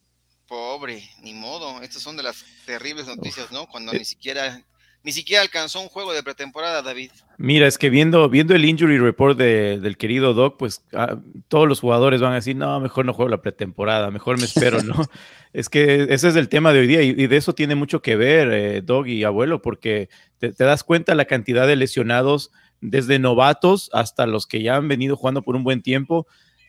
Pobre, ni modo. Estas son de las terribles noticias, ¿no? Cuando eh, ni siquiera ni siquiera alcanzó un juego de pretemporada, David. Mira, es que viendo, viendo el injury report del querido Doc, pues ah, todos los jugadores van a decir, no, mejor no juego la pretemporada, mejor me espero, ¿no? es que ese es el tema de hoy día y, de eso tiene mucho que ver, eh, Doc y abuelo, porque te, das cuenta la cantidad de lesionados desde novatos hasta los que ya han venido jugando por un buen tiempo.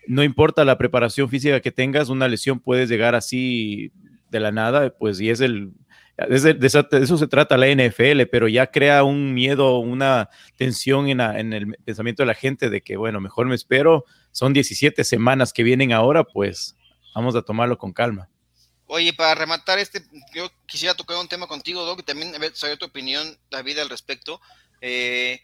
No importa la preparación física que tengas, una lesión puede llegar así de la nada, pues y es el de, eso se trata la NFL, pero ya crea un miedo, una tensión en, el pensamiento de la gente de que, bueno, mejor me espero, son 17 semanas que vienen ahora, pues vamos a tomarlo con calma. Oye, para rematar este, yo quisiera tocar un tema contigo, Doc, y también saber tu opinión, David, al respecto. Eh,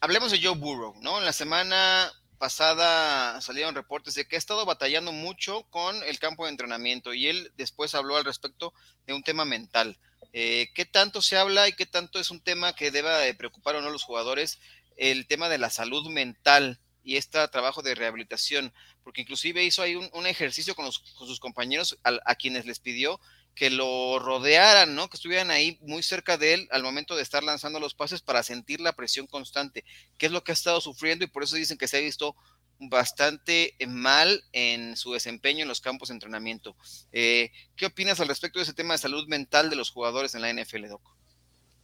hablemos de Joe Burrow, ¿no? En la semana pasada salieron reportes de que ha estado batallando mucho con el campo de entrenamiento y él después habló al respecto de un tema mental. Eh, ¿Qué tanto se habla y qué tanto es un tema que deba de preocupar o no a los jugadores? El tema de la salud mental y este trabajo de rehabilitación, porque inclusive hizo ahí un, ejercicio con, sus compañeros a, quienes les pidió que lo rodearan, ¿no? Que estuvieran ahí muy cerca de él al momento de estar lanzando los pases para sentir la presión constante, que es lo que ha estado sufriendo y por eso dicen que se ha visto bastante mal en su desempeño en los campos de entrenamiento. Eh, ¿Qué opinas al respecto de ese tema de salud mental de los jugadores en la NFL, Doc?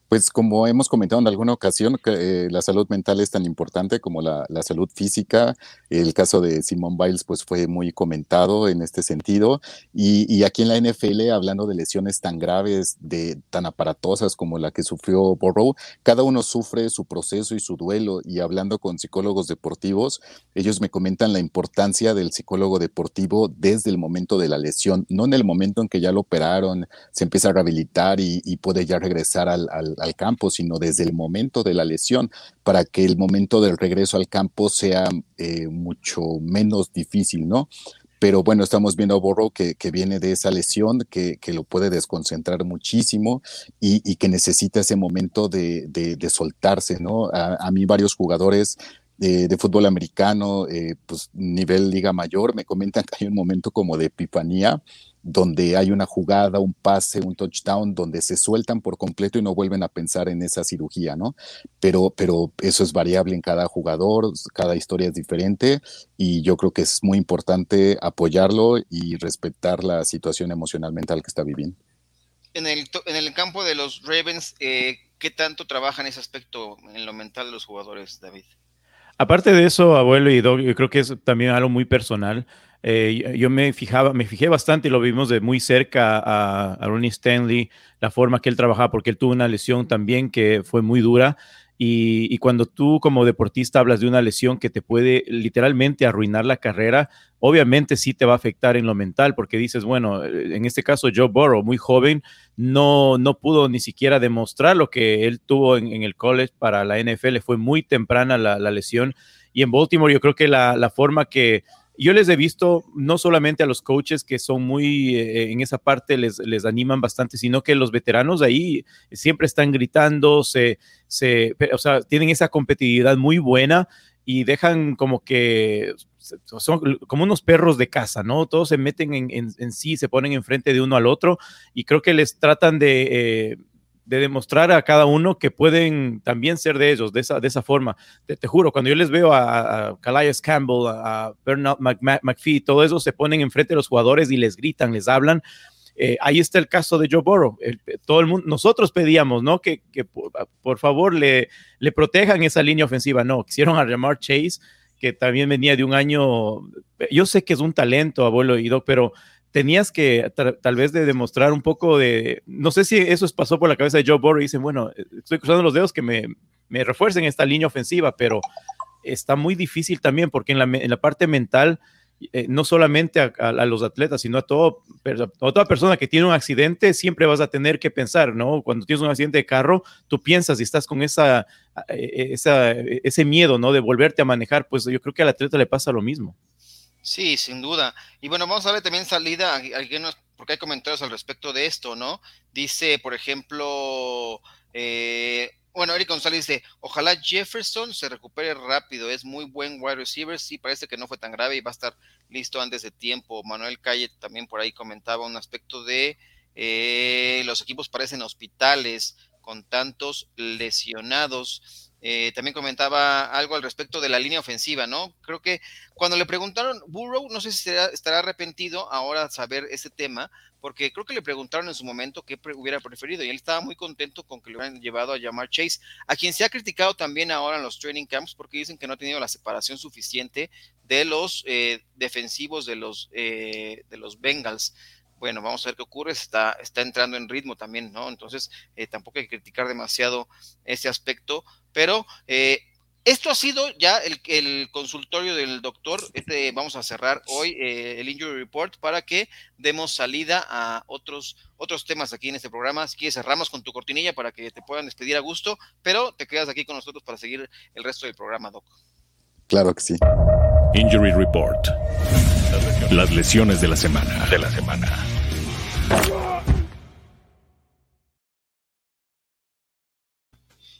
Pues como hemos comentado en alguna ocasión, eh, la salud mental es tan importante como la, salud física. El caso de Simon Biles pues fue muy comentado en este sentido. Y, aquí en la NFL, hablando de lesiones tan graves, de tan aparatosas como la que sufrió Burrow, cada uno sufre su proceso y su duelo. Y hablando con psicólogos deportivos, ellos me comentan la importancia del psicólogo deportivo desde el momento de la lesión, no en el momento en que ya lo operaron, se empieza a rehabilitar y, puede ya regresar al campo, sino desde el momento de la lesión, para que el momento del regreso al campo sea eh, mucho menos difícil, ¿no? Pero bueno, estamos viendo a Borro que, viene de esa lesión, que, lo puede desconcentrar muchísimo y, que necesita ese momento de, soltarse, ¿no? A, mí varios jugadores de, fútbol americano, eh, pues nivel liga mayor, me comentan que hay un momento como de epifanía donde hay una jugada, un pase, un touchdown, donde se sueltan por completo y no vuelven a pensar en esa cirugía, ¿no? Pero, pero eso es variable en cada jugador, cada historia es diferente y yo creo que es muy importante apoyarlo y respetar la situación emocional mental que está viviendo. En el, en el campo de los Ravens, eh, ¿qué tanto trabajan ese aspecto en lo mental de los jugadores, David? Aparte de eso, abuelo y Doug, yo creo que es también algo muy personal. Eh, yo me fijaba, me fijé bastante y lo vimos de muy cerca a, Ronnie Stanley, la forma que él trabajaba, porque él tuvo una lesión también que fue muy dura. Y, cuando tú como deportista hablas de una lesión que te puede literalmente arruinar la carrera, obviamente sí te va a afectar en lo mental, porque dices, bueno, en este caso Joe Burrow, muy joven, no, no pudo ni siquiera demostrar lo que él tuvo en, el college para la NFL, fue muy temprana la, lesión. Y en Baltimore yo creo que la, la forma que yo les he visto no solamente a los coaches que son muy eh, en esa parte les, les animan bastante, sino que los veteranos ahí siempre están gritando, se, se, o sea, tienen esa competitividad muy buena y dejan como que son como unos perros de casa, ¿no? Todos se meten en, en, sí, se ponen enfrente de uno al otro y creo que les tratan de, eh, de demostrar a cada uno que pueden también ser de ellos, de esa, de esa forma. Te, juro, cuando yo les veo a, a Calais Campbell, a Bernard McPhee, todo eso se ponen enfrente de los jugadores y les gritan, les hablan. Eh, ahí está el caso de Joe Burrow. todo el mundo, nosotros pedíamos, ¿no? Que, que por, favor le, le protejan esa línea ofensiva. No, quisieron a Jamar Chase, que también venía de un año. Yo sé que es un talento, abuelo y pero tenías que tal vez de demostrar un poco de, no sé si eso pasó por la cabeza de Joe Burrow y dicen, bueno, estoy cruzando los dedos que me, me refuercen esta línea ofensiva, pero está muy difícil también porque en la, en la parte mental, eh, no solamente a, los atletas, sino a, todo, a toda persona que tiene un accidente, siempre vas a tener que pensar, ¿no? Cuando tienes un accidente de carro, tú piensas y estás con esa, eh, esa, ese miedo, ¿no? De volverte a manejar, pues yo creo que al atleta le pasa lo mismo. Sí, sin duda. Y bueno, vamos a ver también salida, porque hay comentarios al respecto de esto, ¿no? Dice, por ejemplo, eh, bueno, Eric González dice, ojalá Jefferson se recupere rápido, es muy buen wide receiver, sí, parece que no fue tan grave y va a estar listo antes de tiempo. Manuel Calle también por ahí comentaba un aspecto de eh, los equipos parecen hospitales con tantos lesionados. Eh, también comentaba algo al respecto de la línea ofensiva, ¿no? Creo que cuando le preguntaron, Burrow, no sé si estará, arrepentido ahora saber ese tema, porque creo que le preguntaron en su momento qué hubiera preferido y él estaba muy contento con que le hubieran llevado a llamar Chase, a quien se ha criticado también ahora en los training camps porque dicen que no ha tenido la separación suficiente de los eh, defensivos de los, eh, de los Bengals bueno, vamos a ver qué ocurre, está, está entrando en ritmo también, ¿no? Entonces, eh, tampoco hay que criticar demasiado ese aspecto, pero eh, esto ha sido ya el, consultorio del doctor. Este, vamos a cerrar hoy eh, el Injury Report para que demos salida a otros, otros temas aquí en este programa. Si quieres, cerramos con tu cortinilla para que te puedan despedir a gusto, pero te quedas aquí con nosotros para seguir el resto del programa, Doc. Claro que sí. Injury Report. Las lesiones de la semana. De la semana.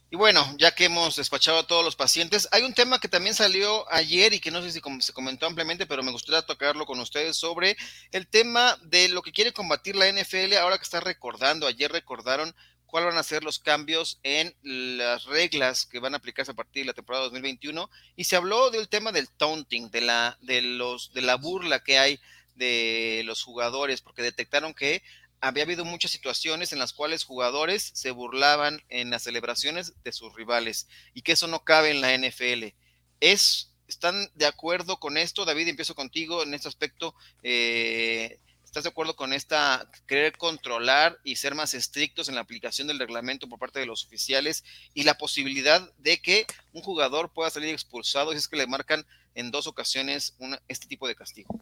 Y bueno, ya que hemos despachado a todos los pacientes, hay un tema que también salió ayer y que no sé si se comentó ampliamente, pero me gustaría tocarlo con ustedes sobre el tema de lo que quiere combatir la NFL ahora que está recordando. Ayer recordaron cuáles van a ser los cambios en las reglas que van a aplicarse a partir de la temporada 2021 y se habló del tema del taunting, de la de los de la burla que hay de los jugadores porque detectaron que había habido muchas situaciones en las cuales jugadores se burlaban en las celebraciones de sus rivales y que eso no cabe en la NFL. Es ¿Están de acuerdo con esto? David, empiezo contigo en este aspecto. Eh, ¿Estás de acuerdo con esta querer controlar y ser más estrictos en la aplicación del reglamento por parte de los oficiales y la posibilidad de que un jugador pueda salir expulsado si es que le marcan en dos ocasiones este tipo de castigo?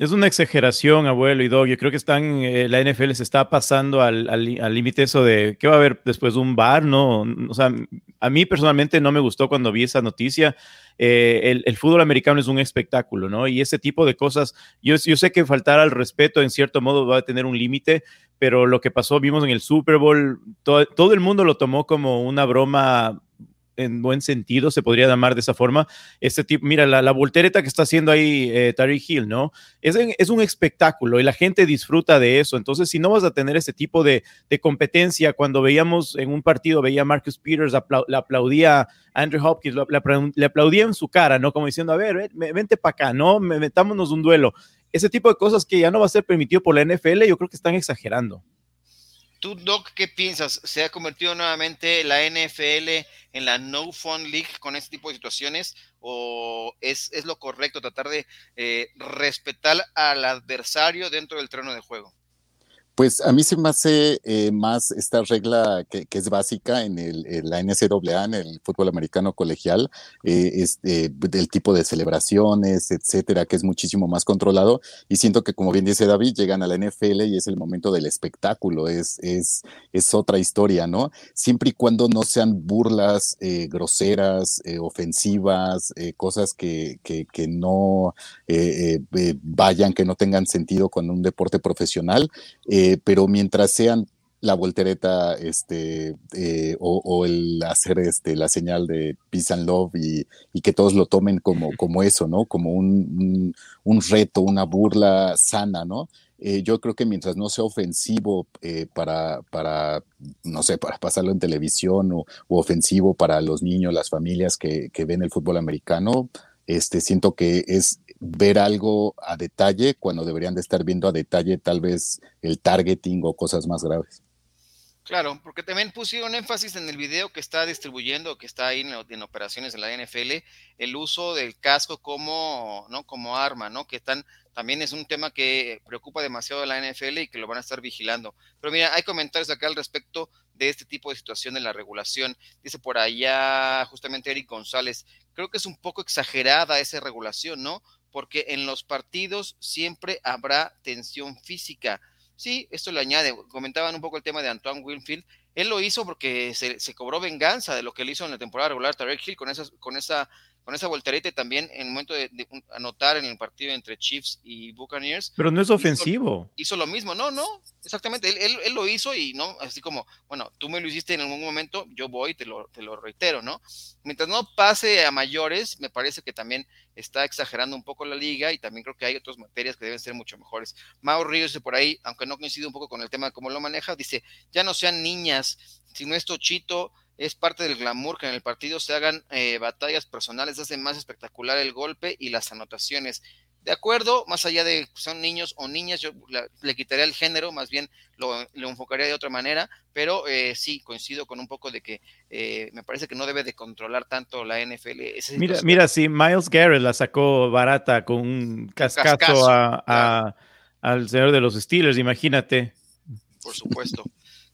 Es una exageración, abuelo y dog. Yo creo que están, eh, la NFL se está pasando al límite eso de qué va a haber después de un bar, ¿no? O sea, a mí personalmente no me gustó cuando vi esa noticia. Eh, el, fútbol americano es un espectáculo, ¿no? Y ese tipo de cosas, yo, yo sé que faltar al respeto en cierto modo va a tener un límite, pero lo que pasó, vimos en el Super Bowl, todo el mundo lo tomó como una broma en buen sentido, se podría llamar de esa forma. Este tipo, mira, la, voltereta que está haciendo ahí eh, Hill, ¿no? Es, un espectáculo y la gente disfruta de eso. Entonces, si no vas a tener ese tipo de, competencia, cuando veíamos en un partido, veía a Marcus Peters, le aplaudía a Andrew Hopkins, le, aplaudía en su cara, ¿no? Como diciendo, a ver, vente para acá, ¿no? Metámonos un duelo. Ese tipo de cosas que ya no va a ser permitido por la NFL, yo creo que están exagerando. ¿Tú, Doc, qué piensas? ¿Se ha convertido nuevamente la NFL en la No Fun League con este tipo de situaciones? ¿O es, lo correcto tratar de eh, respetar al adversario dentro del terreno de juego? Pues a mí se me hace eh, más esta regla que, es básica en, el, la NCAA, en el fútbol americano colegial, eh, este, del tipo de celebraciones, etcétera, que es muchísimo más controlado. Y siento que, como bien dice David, llegan a la NFL y es el momento del espectáculo, es, es, es otra historia, ¿no? Siempre y cuando no sean burlas eh, groseras, ofensivas, cosas que, que, que no vayan, que no tengan sentido con un deporte profesional. Eh, pero mientras sean la voltereta este, eh, o, el hacer este, la señal de peace and love y, que todos lo tomen como, como eso, ¿no? Como un, reto, una burla sana, ¿no? Eh, yo creo que mientras no sea ofensivo para, para, no sé, para pasarlo en televisión o, ofensivo para los niños, las familias que, que ven el fútbol americano, este, siento que es ver algo a detalle cuando deberían de estar viendo a detalle tal vez el targeting o cosas más graves. Claro, porque también pusieron énfasis en el video que está distribuyendo, que está ahí en, operaciones en la NFL, el uso del casco como, ¿no? como arma, ¿no? Que están, también es un tema que preocupa demasiado a la NFL y que lo van a estar vigilando. Pero mira, hay comentarios acá al respecto de este tipo de situación de la regulación. Dice por allá justamente Eric González, creo que es un poco exagerada esa regulación, ¿no? Porque en los partidos siempre habrá tensión física. Sí, esto lo añade. Comentaban un poco el tema de Antoine Winfield. Él lo hizo porque se, cobró venganza de lo que él hizo en la temporada regular, Tarek Hill, con, esas, con esa con esa voltereta y también en el momento de, anotar en el partido entre Chiefs y Buccaneers. Pero no es ofensivo. Hizo, lo mismo, no, no, exactamente, él, él, lo hizo y no, así como, bueno, tú me lo hiciste en algún momento, yo voy, te lo, te lo reitero, ¿no? Mientras no pase a mayores, me parece que también está exagerando un poco la liga y también creo que hay otras materias que deben ser mucho mejores. Mau Ríos por ahí, aunque no coincide un poco con el tema de cómo lo maneja, dice, ya no sean niñas, si no es Tochito, es parte del glamour que en el partido se hagan eh, batallas personales, hace más espectacular el golpe y las anotaciones. De acuerdo, más allá de que son niños o niñas, yo le quitaría el género, más bien lo, enfocaría de otra manera, pero eh, sí, coincido con un poco de que eh, me parece que no debe de controlar tanto la NFL. mira, mira, si Miles Garrett la sacó barata con un cascazo, al señor de los Steelers, imagínate. Por supuesto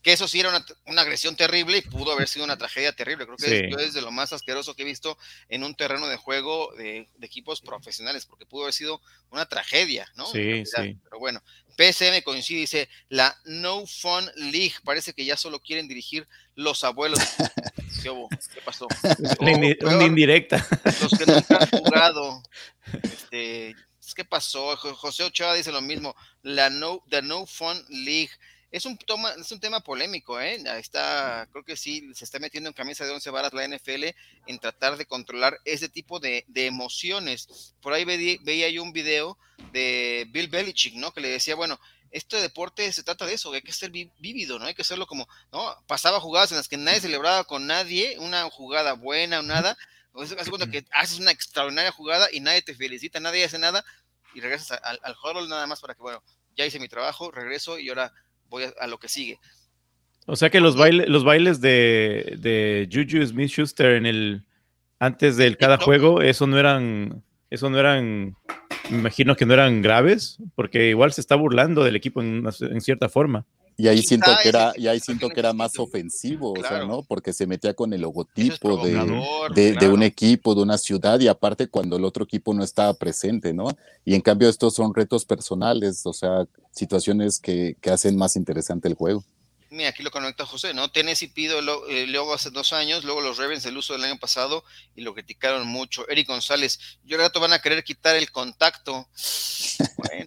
que eso sí era una, agresión terrible y pudo haber sido una tragedia terrible. Creo que es, de lo más asqueroso que he visto en un terreno de juego de, equipos profesionales, porque pudo haber sido una tragedia, ¿no? Sí, sí. Pero bueno, PSM coincide, dice, la No Fun League, parece que ya solo quieren dirigir los abuelos. ¿Qué, hubo? ¿Qué pasó? una, indirecta. Los que nunca han jugado. Este, ¿Qué pasó? José Ochoa dice lo mismo, la No, the No Fun League es un, toma, es un tema polémico, ¿eh? Está, creo que sí, se está metiendo en camisa de once varas la NFL en tratar de controlar ese tipo de, emociones. Por ahí veía yo un video de Bill Belichick, ¿no? Que le decía, bueno, este deporte se trata de eso, hay que ser vívido, ¿no? Hay que hacerlo como, ¿no? Pasaba jugadas en las que nadie celebraba con nadie, una jugada buena o nada. Hace cuenta que haces una extraordinaria jugada y nadie te felicita, nadie hace nada y regresas al, al huddle nada más para que, bueno, ya hice mi trabajo, regreso y ahora voy a, lo que sigue. O sea que los, bailes, los bailes de, de Juju Smith Schuster en el antes del cada juego, eso no eran, eso no eran, me imagino que no eran graves, porque igual se está burlando del equipo en, en cierta forma. Y ahí siento que era, y ahí siento que era más ofensivo, o sea, ¿no? Porque se metía con el logotipo de, de, un equipo, de una ciudad, y aparte cuando el otro equipo no estaba presente, ¿no? Y en cambio estos son retos personales, o sea, situaciones que, que hacen más interesante el juego. Mira, aquí lo conecta José, ¿no? Tennessee pido eh, luego hace dos años, luego los Ravens el uso del año pasado y lo criticaron mucho. Eric González, yo rato van a querer quitar el contacto. Bueno,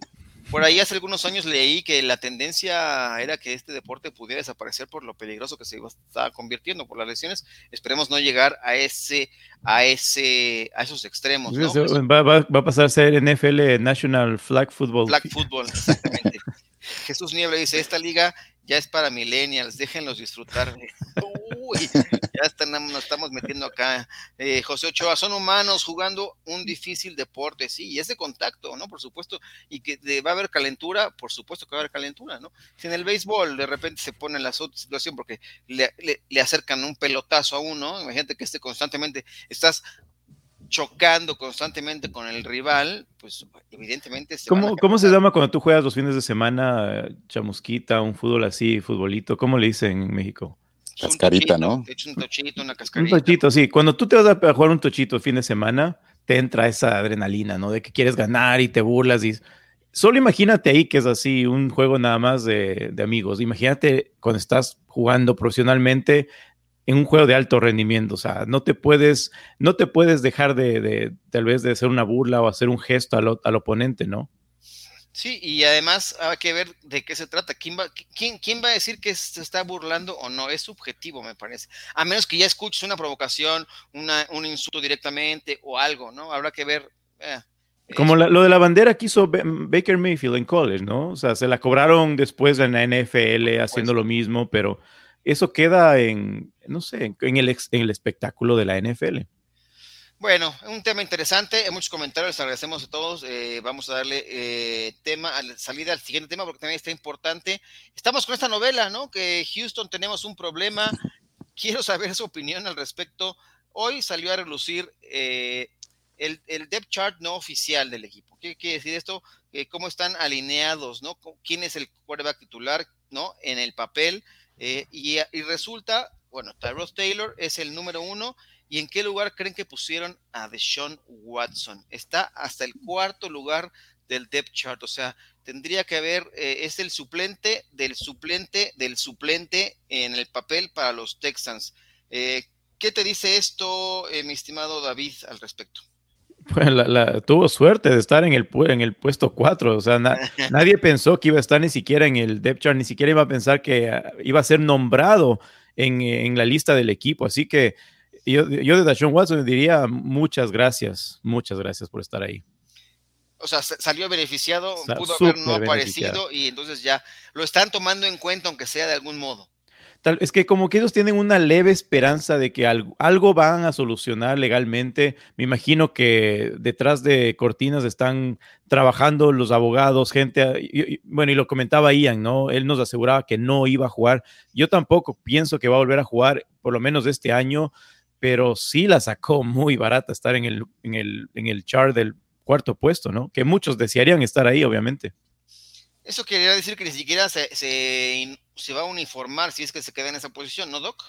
por ahí hace algunos años leí que la tendencia era que este deporte pudiera desaparecer por lo peligroso que se estaba convirtiendo por las lesiones. Esperemos no llegar a ese, a ese, a esos extremos. Va, a pasar a ser NFL National Flag Football. Flag Football, exactamente. Jesús Niebla dice, esta liga ya es para millennials, déjenlos disfrutar. Uy, ya están, nos estamos metiendo acá. Eh, José Ochoa, son humanos jugando un difícil deporte, sí, y es de contacto, ¿no? Por supuesto, y que va a haber calentura, por supuesto que va a haber calentura, ¿no? Si en el béisbol de repente se pone en la situación porque le, le, acercan un pelotazo a uno, imagínate que esté constantemente, estás chocando constantemente con el rival, pues evidentemente... Se ¿Cómo, ¿Cómo se llama cuando tú juegas los fines de semana, chamusquita, un fútbol así, futbolito? ¿Cómo le dicen en México? Cascarita, ¿no? un tochito, una cascarita. Un tochito, sí. Cuando tú te vas a jugar un tochito el fin de semana, te entra esa adrenalina, ¿no? De que quieres ganar y te burlas y... Solo imagínate ahí que es así, un juego nada más de, de amigos. Imagínate cuando estás jugando profesionalmente en un juego de alto rendimiento. O sea, no te puedes, no te puedes dejar de, tal vez de hacer una burla o hacer un gesto al, al, oponente, ¿no? Sí, y además hay que ver de qué se trata. ¿Quién va, quién, quién va a decir que se está burlando o no? Es subjetivo, me parece. A menos que ya escuches una provocación, una, un insulto directamente o algo, ¿no? Habrá que ver. Eh, Como lo de la bandera que hizo Baker Mayfield en college, ¿no? O sea, se la cobraron después en la NFL haciendo lo mismo, pero eso queda en, no sé, en el, en el espectáculo de la NFL. Bueno, un tema interesante, hay muchos comentarios, les agradecemos a todos. Eh, vamos a darle eh, tema, salida al siguiente tema porque también está importante. Estamos con esta novela, ¿no? Que Houston tenemos un problema. Quiero saber su opinión al respecto. Hoy salió a relucir eh, el, el, depth chart no oficial del equipo. ¿Qué quiere decir esto? ¿Cómo están alineados, ¿no? ¿Quién es el quarterback titular, ¿no? En el papel. Y, y, resulta, bueno, Tyrod Taylor es el número uno ¿Y en qué lugar creen que pusieron a Deshaun Watson? Está hasta el cuarto lugar del depth chart, o sea, tendría que haber, eh, es el suplente del suplente del suplente en el papel para los Texans. Eh, ¿Qué te dice esto, eh, mi estimado David, al respecto? Pues la, tuvo suerte de estar en el, en el puesto 4, o sea, nadie pensó que iba a estar ni siquiera en el depth chart, ni siquiera iba a pensar que ah, iba a ser nombrado en, en la lista del equipo, así que yo, yo de Dashon Watson diría muchas gracias, muchas gracias por estar ahí. O sea, salió beneficiado, pudo haber no aparecido y entonces ya lo están tomando en cuenta, aunque sea de algún modo. Tal, es que como que ellos tienen una leve esperanza de que algo, algo, van a solucionar legalmente. Me imagino que detrás de cortinas están trabajando los abogados, gente. bueno, y lo comentaba Ian, ¿no? Él nos aseguraba que no iba a jugar. Yo tampoco pienso que va a volver a jugar, por lo menos este año pero sí la sacó muy barata estar en el, en el, en el chart del cuarto puesto, ¿no? Que muchos desearían estar ahí, obviamente. Eso quería decir que ni siquiera se, se, va a uniformar si es que se queda en esa posición, ¿no, Doc?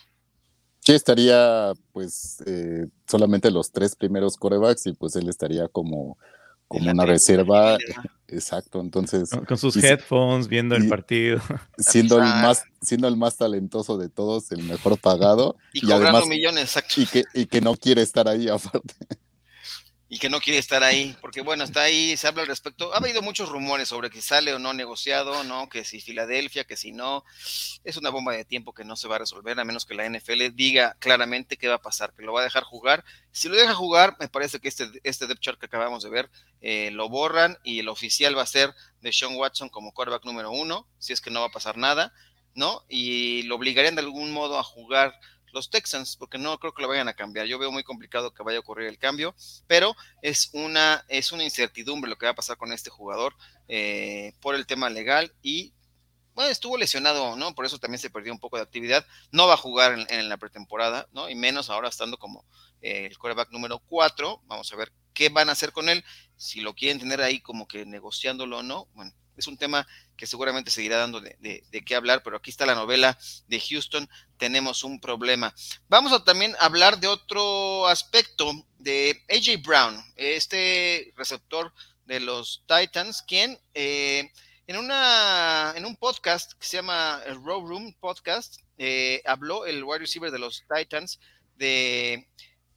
Sí, estaría pues eh, solamente los tres primeros corebacks y pues él estaría como como una reserva. Exacto, entonces. Con, sus headphones, viendo el partido. Siendo el, más, siendo el más talentoso de todos, el mejor pagado. Y, además, millones, exacto. Y que, y que no quiere estar ahí aparte y que no quiere estar ahí, porque bueno, está ahí, se habla al respecto. Ha habido muchos rumores sobre que sale o no negociado, ¿no? Que si Filadelfia, que si no, es una bomba de tiempo que no se va a resolver, a menos que la NFL diga claramente qué va a pasar, que lo va a dejar jugar. Si lo deja jugar, me parece que este, este depth chart que acabamos de ver eh, lo borran y el oficial va a ser de Sean Watson como quarterback número uno, si es que no va a pasar nada, ¿no? Y lo obligarían de algún modo a jugar los Texans, porque no creo que lo vayan a cambiar. Yo veo muy complicado que vaya a ocurrir el cambio, pero es una, es una incertidumbre lo que va a pasar con este jugador eh, por el tema legal y bueno, estuvo lesionado, ¿no? Por eso también se perdió un poco de actividad. No va a jugar en, la pretemporada, ¿no? Y menos ahora estando como eh, el quarterback número 4. Vamos a ver qué van a hacer con él. Si lo quieren tener ahí como que negociándolo o no. Bueno, es un tema que seguramente seguirá dando de, qué hablar, pero aquí está la novela de Houston, tenemos un problema. Vamos a también hablar de otro aspecto de AJ Brown, este receptor de los Titans, quien eh, en, una, en un podcast que se llama el Row Room Podcast, eh, habló el wide receiver de los Titans de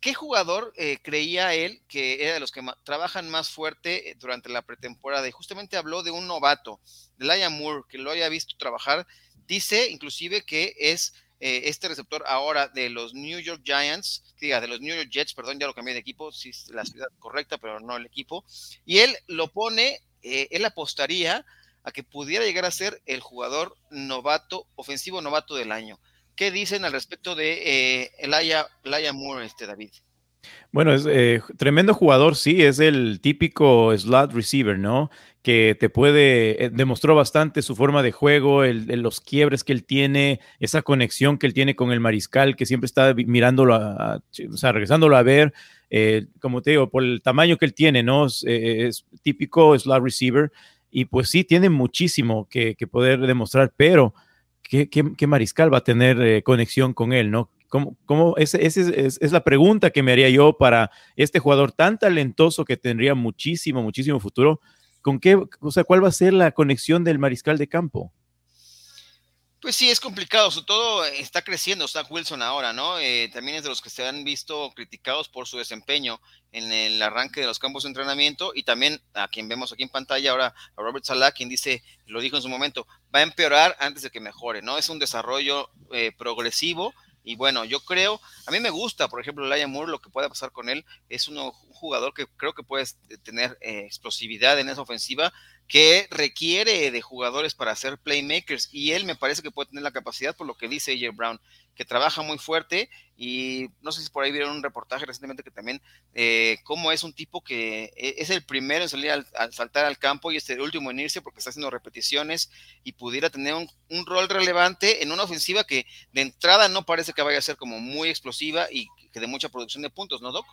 ¿Qué jugador eh, creía él que era de los que trabajan más fuerte eh, durante la pretemporada? Y justamente habló de un novato, de Laia Moore, que lo haya visto trabajar. Dice inclusive que es eh, este receptor ahora de los New York Giants, diga, de los New York Jets, perdón, ya lo cambié de equipo, si es la ciudad correcta, pero no el equipo. Y él lo pone, él apostaría a que pudiera llegar a ser el jugador novato, ofensivo novato del año. ¿Qué dicen al respecto de eh, Elia, Moore, este David? Bueno, es eh, tremendo jugador, sí, es el típico slot receiver, ¿no? Que te puede, eh, demostró bastante su forma de juego, el, los quiebres que él tiene, esa conexión que él tiene con el mariscal, que siempre está mirándolo, a, o sea, regresándolo a ver, eh, como te digo, por el tamaño que él tiene, ¿no? Es, típico slot receiver y pues sí, tiene muchísimo que, poder demostrar, pero ¿qué, mariscal va a tener conexión con él, ¿no? ¿Cómo, cómo esa es, es, la pregunta que me haría yo para este jugador tan talentoso que tendría muchísimo, muchísimo futuro? ¿Con qué, o sea, cuál va a ser la conexión del mariscal de campo? Pues sí, es complicado, sobre todo está creciendo Zach Wilson ahora, ¿no? Eh, también es de los que se han visto criticados por su desempeño en el arranque de los campos de entrenamiento y también a quien vemos aquí en pantalla ahora, a Robert Salah, quien dice, lo dijo en su momento, va a empeorar antes de que mejore, ¿no? Es un desarrollo eh, progresivo y bueno, yo creo, a mí me gusta, por ejemplo, Laia Moore, lo que pueda pasar con él, es un jugador que creo que puede tener eh, explosividad en esa ofensiva, que requiere de jugadores para ser playmakers, y él me parece que puede tener la capacidad, por lo que dice AJ Brown, que trabaja muy fuerte y no sé si por ahí vieron un reportaje recientemente que también eh, cómo es un tipo que e, es el primero en salir al, saltar al campo y es el último en irse porque está haciendo repeticiones y pudiera tener un, rol relevante en una ofensiva que de entrada no parece que vaya a ser como muy explosiva y que de mucha producción de puntos, ¿no, Doc?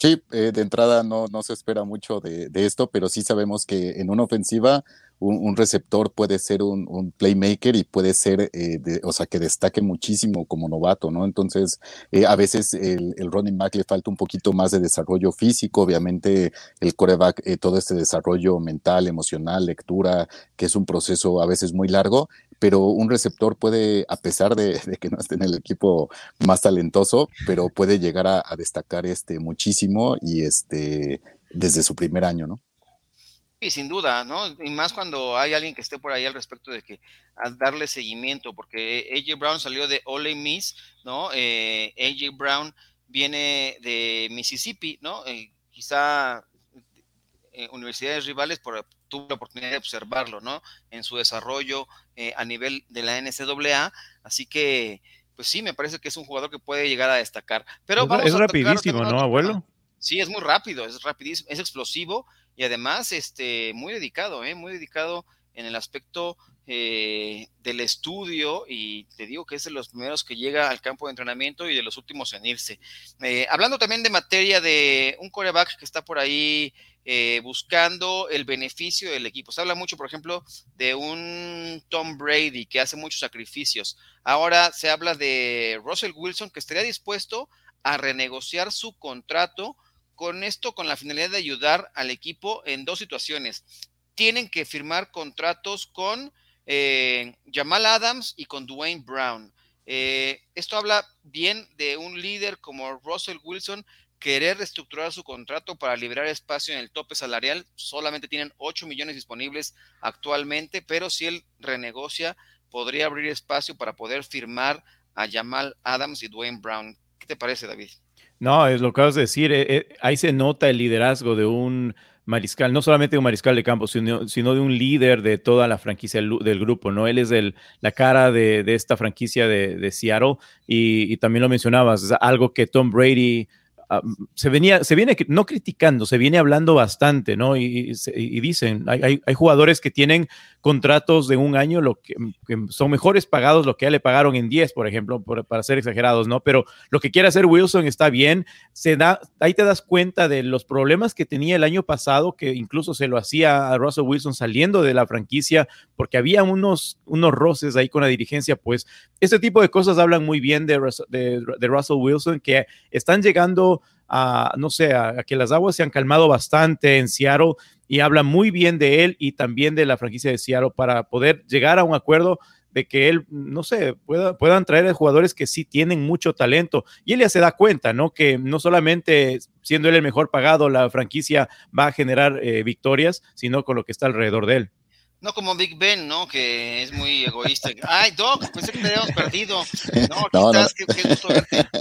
Sí, eh, de entrada no, no se espera mucho de, de, esto, pero sí sabemos que en una ofensiva un, receptor puede ser un, playmaker y puede ser, eh, o sea, que destaque muchísimo como novato, ¿no? Entonces, eh, a veces el, el, running back le falta un poquito más de desarrollo físico, obviamente el coreback, eh, todo este desarrollo mental, emocional, lectura, que es un proceso a veces muy largo, pero un receptor puede, a pesar de, que no esté en el equipo más talentoso, pero puede llegar a, a destacar este muchísimo y este desde su primer año, ¿no? Y sin duda, ¿no? Y más cuando hay alguien que esté por ahí al respecto de que al darle seguimiento, porque AJ Brown salió de Ole Miss, ¿no? Eh, AJ Brown viene de Mississippi, ¿no? Eh, quizá eh, universidades rivales por, tuvo la oportunidad de observarlo, ¿no? En su desarrollo a nivel de la NCAA, así que, pues sí, me parece que es un jugador que puede llegar a destacar. Pero es, rapidísimo, ¿no, abuelo? Sí, es muy rápido, es rapidísimo, es explosivo y además este, muy dedicado, ¿eh? muy dedicado en el aspecto eh, del estudio y te digo que es de los primeros que llega al campo de entrenamiento y de los últimos en irse. Eh, hablando también de materia de un coreback que está por ahí buscando el beneficio del equipo. Se habla mucho, por ejemplo, de un Tom Brady que hace muchos sacrificios. Ahora se habla de Russell Wilson que estaría dispuesto a renegociar su contrato con esto, con la finalidad de ayudar al equipo en dos situaciones. Tienen que firmar contratos con eh, Jamal Adams y con Dwayne Brown. Eh, esto habla bien de un líder como Russell Wilson querer reestructurar su contrato para liberar espacio en el tope salarial. Solamente tienen 8 millones disponibles actualmente, pero si él renegocia, podría abrir espacio para poder firmar a Jamal Adams y Dwayne Brown. ¿Qué te parece, David? No, es lo que acabas de decir. Eh, eh, ahí se nota el liderazgo de un mariscal, no solamente un mariscal de campo, sino, de un líder de toda la franquicia del, grupo, ¿no? Él es la cara de, esta franquicia de, Seattle y, y, también lo mencionabas, es algo que Tom Brady Ah, se venía, se viene no criticando, se viene hablando bastante, ¿no? Y, dicen, hay, jugadores que tienen contratos de un año, lo que, son mejores pagados lo que ya le pagaron en 10, por ejemplo, para ser exagerados, ¿no? Pero lo que quiere hacer Wilson está bien, se da, ahí te das cuenta de los problemas que tenía el año pasado, que incluso se lo hacía a Russell Wilson saliendo de la franquicia, porque había unos, unos roces ahí con la dirigencia, pues este tipo de cosas hablan muy bien de, de Russell Wilson, que están llegando a, no sé, a, que las aguas se han calmado bastante en Seattle y habla muy bien de él y también de la franquicia de Seattle para poder llegar a un acuerdo de que él, no sé, pueda, puedan traer jugadores que sí tienen mucho talento. Y él ya se da cuenta, ¿no? Que no solamente siendo él el mejor pagado, la franquicia va a generar eh, victorias, sino con lo que está alrededor de él. No como Big Ben, ¿no? Que es muy egoísta. Ay, Doc, pensé que te habíamos perdido. No, aquí no, estás, Qué, gusto verte.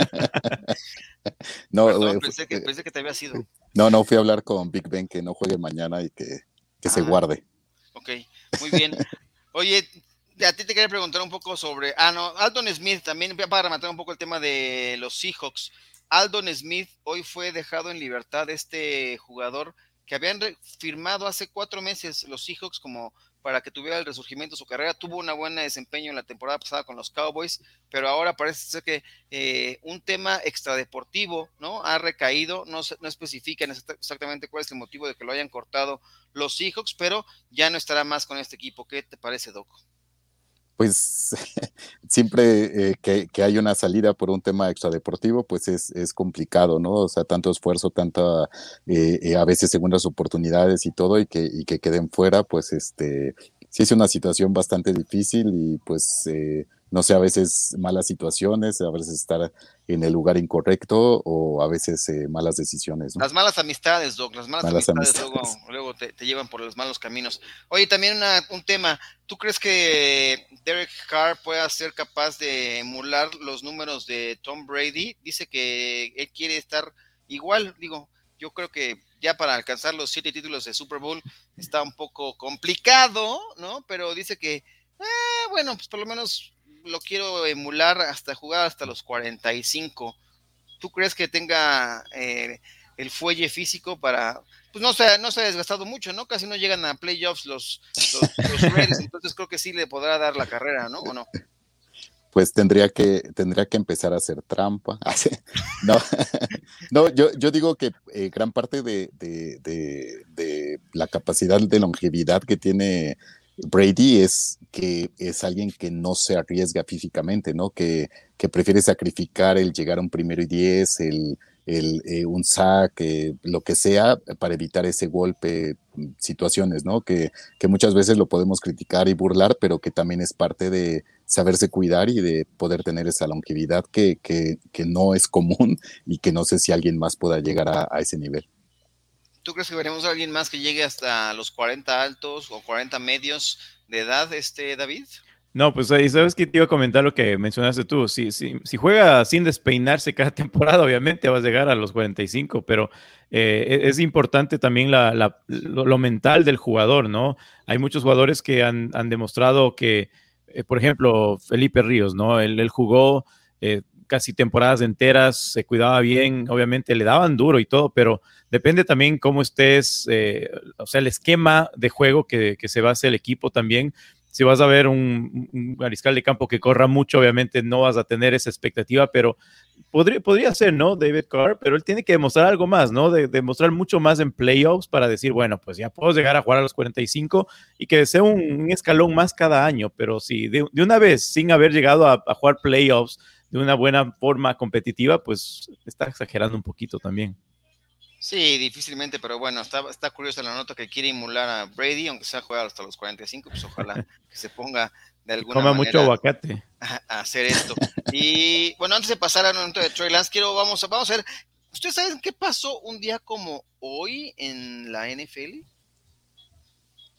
No, eh, pensé, que, pensé que te había sido. No, no, fui a hablar con Big Ben que no juegue mañana y que, que se ah, guarde. Ok, muy bien. Oye, a ti te quería preguntar un poco sobre. Ah, no, Alton Smith también, para rematar un poco el tema de los Seahawks. Aldon Smith hoy fue dejado en libertad este jugador que habían firmado hace cuatro meses los Seahawks como para que tuviera el resurgimiento de su carrera. Tuvo un buen desempeño en la temporada pasada con los Cowboys, pero ahora parece ser que eh, un tema extradeportivo, ¿no? Ha recaído, no, no especifican exactamente cuál es el motivo de que lo hayan cortado los Seahawks, pero ya no estará más con este equipo. ¿Qué te parece, Doc? Pues siempre eh, que, hay una salida por un tema extradeportivo, pues es, es complicado, ¿no? O sea, tanto esfuerzo, tanta, eh, eh, a veces segundas oportunidades y todo, y que, y que queden fuera, pues este, sí es una situación bastante difícil y pues no sé, a veces malas situaciones, a veces estar en el lugar incorrecto o a veces eh, malas decisiones. Las malas amistades, Doc, las malas, amistades, luego, te, llevan por los malos caminos. Oye, también un tema, ¿tú crees que Derek Carr pueda ser capaz de emular los números de Tom Brady? Dice que él quiere estar igual, digo, yo creo que ya para alcanzar los siete títulos de Super Bowl está un poco complicado, ¿no? Pero dice que, eh, bueno, pues por lo menos lo quiero emular hasta jugar hasta los 45. ¿Tú crees que tenga eh, el fuelle físico para, pues no se, no se ha desgastado mucho, ¿no? Casi no llegan a playoffs los, los, entonces creo que sí le podrá dar la carrera, ¿no? ¿O no? Pues tendría que, tendría que empezar a hacer trampa. no, no yo, yo digo que eh, gran parte de, de, de, la capacidad de longevidad que tiene Brady es que es alguien que no se arriesga físicamente, ¿no? Que, que prefiere sacrificar el llegar a un primero y diez, el, el eh, un sack, eh, lo que sea, para evitar ese golpe, situaciones, ¿no? Que, que muchas veces lo podemos criticar y burlar, pero que también es parte de saberse cuidar y de poder tener esa longevidad que, que, que no es común y que no sé si alguien más pueda llegar a ese nivel. ¿Tú crees que veremos a alguien más que llegue hasta los 40 altos o 40 medios de edad, este David? No, pues ahí sabes que te iba a comentar lo que mencionaste tú. Si, si, si juega sin despeinarse cada temporada, obviamente vas a llegar a los 45, pero eh, e, es importante también la, lo, mental del jugador, ¿no? Hay muchos jugadores que han, demostrado que, eh, por ejemplo, Felipe Ríos, ¿no? Él, él jugó eh, casi temporadas enteras, se cuidaba bien, obviamente le daban duro y todo, pero depende también cómo estés, eh, o sea, el esquema de juego que, se va a hacer el equipo también. Si vas a ver un, mariscal de campo que corra mucho, obviamente no vas a tener esa expectativa, pero podría, podría ser, ¿no? David Carr, pero él tiene que demostrar algo más, ¿no? De, demostrar mucho más en playoffs para decir, bueno, pues ya puedo llegar a jugar a los 45 y que sea un, escalón más cada año, pero si de, una vez, sin haber llegado a, a jugar playoffs, de una buena forma competitiva, pues está exagerando un poquito también. Sí, difícilmente, pero bueno, está, está curiosa la nota que quiere emular a Brady, aunque sea jugar hasta los 45, pues ojalá que se ponga de alguna Coma manera mucho aguacate. A, hacer esto. Y bueno, antes de pasar a la nota de Troy Lance, quiero, vamos a, vamos a ver, ¿ustedes saben qué pasó un día como hoy en la NFL?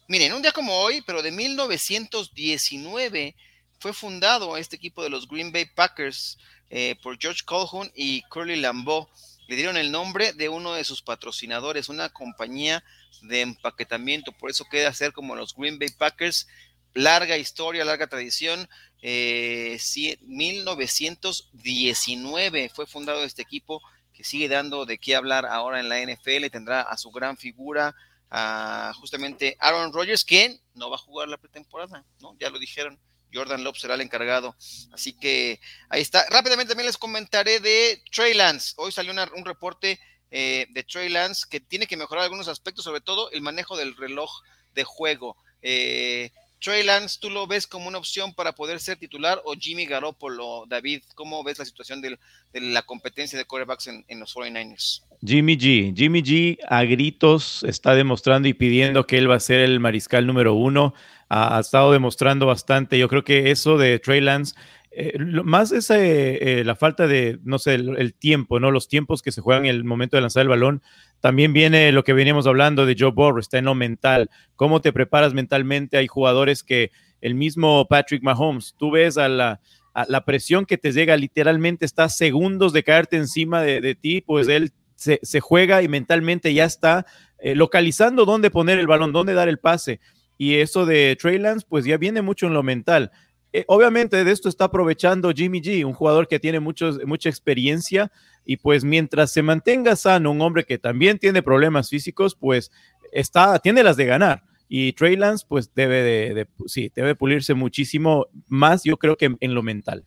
Miren, un día como hoy, pero de 1919 fue fundado este equipo de los Green Bay Packers eh, por George Colhoun y Curly Lambeau. Le dieron el nombre de uno de sus patrocinadores, una compañía de empaquetamiento, por eso queda ser como los Green Bay Packers. Larga historia, larga tradición. 1919 eh, fue fundado este equipo que sigue dando de qué hablar ahora en la NFL. Tendrá a su gran figura, a justamente Aaron Rodgers, quien no va a jugar la pretemporada, ¿no? Ya lo dijeron Jordan Love será el encargado. Así que ahí está. Rápidamente también les comentaré de Trey Lance. Hoy salió un reporte eh, de Trey Lance que tiene que mejorar algunos aspectos, sobre todo el manejo del reloj de juego. Eh, Trey Lance, ¿tú lo ves como una opción para poder ser titular o Jimmy Garoppolo, David? ¿Cómo ves la situación de la competencia de quarterbacks en, en los 49ers? Jimmy G. Jimmy G a gritos está demostrando y pidiendo que él va a ser el mariscal número uno ha, estado demostrando bastante. Yo creo que eso de Trey Lance, eh, más es eh, la falta de, no sé, el, tiempo, ¿no? Los tiempos que se juegan en el momento de lanzar el balón. También viene lo que veníamos hablando de Joe Burrow, está en lo mental. ¿Cómo te preparas mentalmente? Hay jugadores que el mismo Patrick Mahomes, tú ves a la, la presión que te llega, literalmente está segundos de caerte encima de, ti, pues él se, juega y mentalmente ya está eh, localizando dónde poner el balón, dónde dar el pase. Y eso de Trey Lance, pues ya viene mucho en lo mental. eh, obviamente de esto está aprovechando Jimmy G, un jugador que tiene muchos, mucha experiencia y pues mientras se mantenga sano, un hombre que también tiene problemas físicos, pues está, tiene las de ganar. Y Trey Lance, pues debe de, sí, debe pulirse muchísimo más, yo creo que en, lo mental.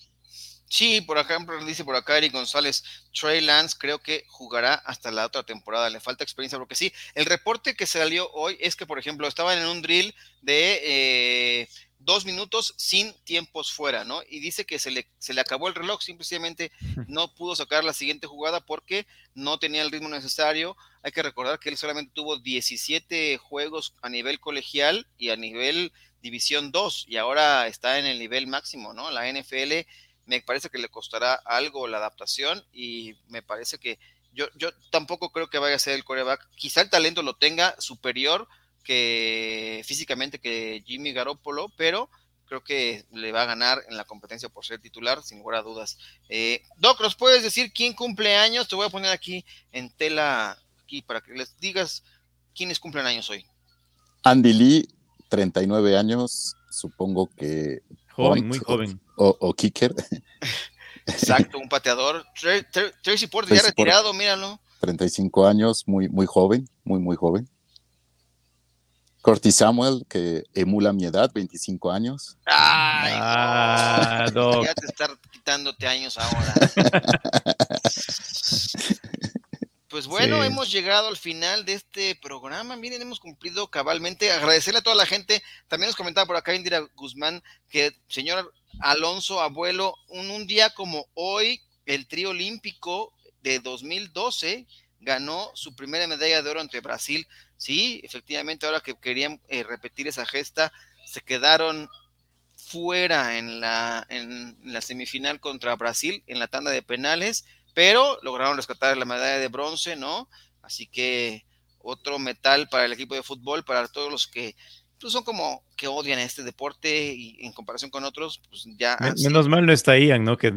Sí, por ejemplo, dice por acá Eric González, Trey Lance creo que jugará hasta la otra temporada, le falta experiencia porque sí, el reporte que salió hoy es que, por ejemplo, estaban en un drill de eh, dos minutos sin tiempos fuera, ¿no? Y dice que se le, se le acabó el reloj, simplemente no pudo sacar la siguiente jugada porque no tenía el ritmo necesario. Hay que recordar que él solamente tuvo 17 juegos a nivel colegial y a nivel División 2 y ahora está en el nivel máximo, ¿no? La NFL me parece que le costará algo la adaptación y me parece que yo, yo tampoco creo que vaya a ser el coreback. Quizá el talento lo tenga superior, que físicamente que Jimmy Garoppolo, pero creo que le va a ganar en la competencia por ser titular, sin lugar a dudas. Eh, Doc, ¿nos puedes decir quién cumple años? Te voy a poner aquí en tela, aquí para que les digas quiénes cumplen años hoy. Andy Lee, 39 años, supongo que... Joven, muy joven. O, kicker. Exacto, un pateador. Tracy Porter ya retirado, míralo. 35 años, muy, muy joven, muy, muy joven. Corty Samuel, que emula mi edad, 25 años. Ay, ah, Ya te estar quitándote años ahora. Pues bueno, hemos llegado al final de este programa. Miren, hemos cumplido cabalmente. Agradecerle a toda la gente. También nos comentaba por acá Indira Guzmán que, señor Alonso, abuelo, un, un día como hoy, el trío olímpico de 2012 ganó su primera medalla de oro ante Brasil. Sí, efectivamente, ahora que querían eh, repetir esa gesta, se quedaron fuera en la, en la semifinal contra Brasil, en la tanda de penales, pero lograron rescatar la medalla de bronce, ¿no? Así que otro metal para el equipo de fútbol, para todos los que pues, son como que odian este deporte y en comparación con otros, pues ya. Menos mal no está Ian, ¿no? Que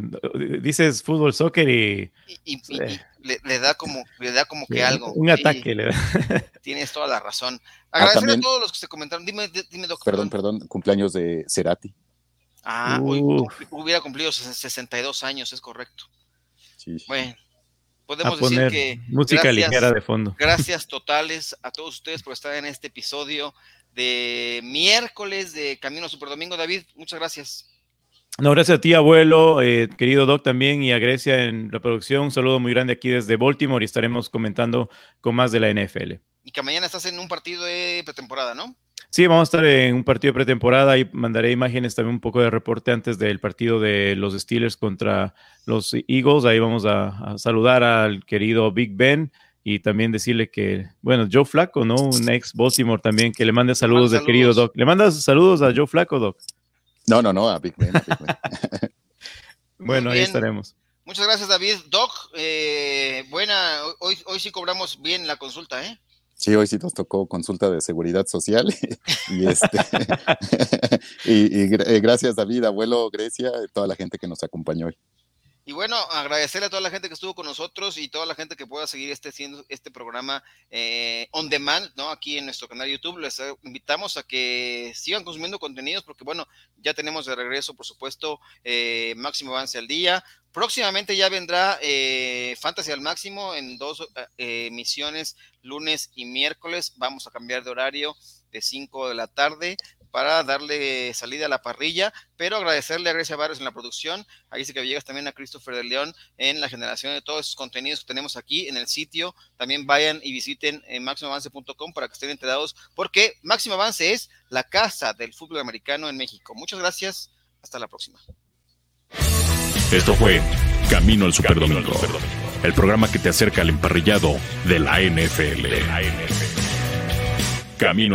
dices fútbol, soccer y. le, da como, le da como que algo. Un ataque le da. Tienes toda la razón. Ah, Agradecer a todos los que se comentaron. Dime, dime, doctor. Perdón, perdón, cumpleaños de Cerati. Ah, hubiera cumplido 62 años, es correcto. Sí. Bueno, podemos decir que. Música ligera de fondo. Gracias totales a todos ustedes por estar en este episodio de miércoles de Camino Super Domingo. David, muchas gracias. No, gracias a ti, abuelo, eh, querido Doc también y a Grecia en la producción. Un saludo muy grande aquí desde Baltimore y estaremos comentando con más de la NFL. Y que mañana estás en un partido de pretemporada, ¿no? Sí, vamos a estar en un partido de pretemporada y mandaré imágenes también un poco de reporte antes del partido de los Steelers contra los Eagles. Ahí vamos a saludar al querido Big Ben y también decirle que, bueno, Joe Flaco, ¿no? Un ex Baltimore también, que le mande saludos de querido Doc. ¿Le mandas saludos a Joe Flaco, Doc? No, no, no, a Big Ben. bueno, ahí estaremos. Muchas gracias, David. Doc, eh, buena, hoy, hoy sí cobramos bien la consulta, ¿eh? Sí, hoy sí nos tocó consulta de seguridad social y, este, y, y, eh, gracias David, abuelo Grecia, toda la gente que nos acompañó hoy. Y bueno, agradecerle a toda la gente que estuvo con nosotros y toda la gente que pueda seguir este, este programa eh, on demand, ¿no? Aquí en nuestro canal YouTube. Les invitamos a que sigan consumiendo contenidos porque, bueno, ya tenemos de regreso, por supuesto, eh, Máximo Avance al Día. Próximamente ya vendrá eh, Fantasy al Máximo en dos emisiones, lunes y miércoles. Vamos a cambiar de horario de 5 de la tarde para darle salida a la parrilla, pero agradecerle a Grecia Barrios en la producción, ahí sí que llegas también a Christopher de León en la generación de todos esos contenidos que tenemos aquí en el sitio. También vayan y visiten en máximoavance.com para que estén enterados, porque Máximo Avance es la casa del fútbol americano en México. Muchas gracias, hasta la próxima. Esto fue Camino al Superdomingo, el programa que te acerca al emparrillado de la NFL. Camino al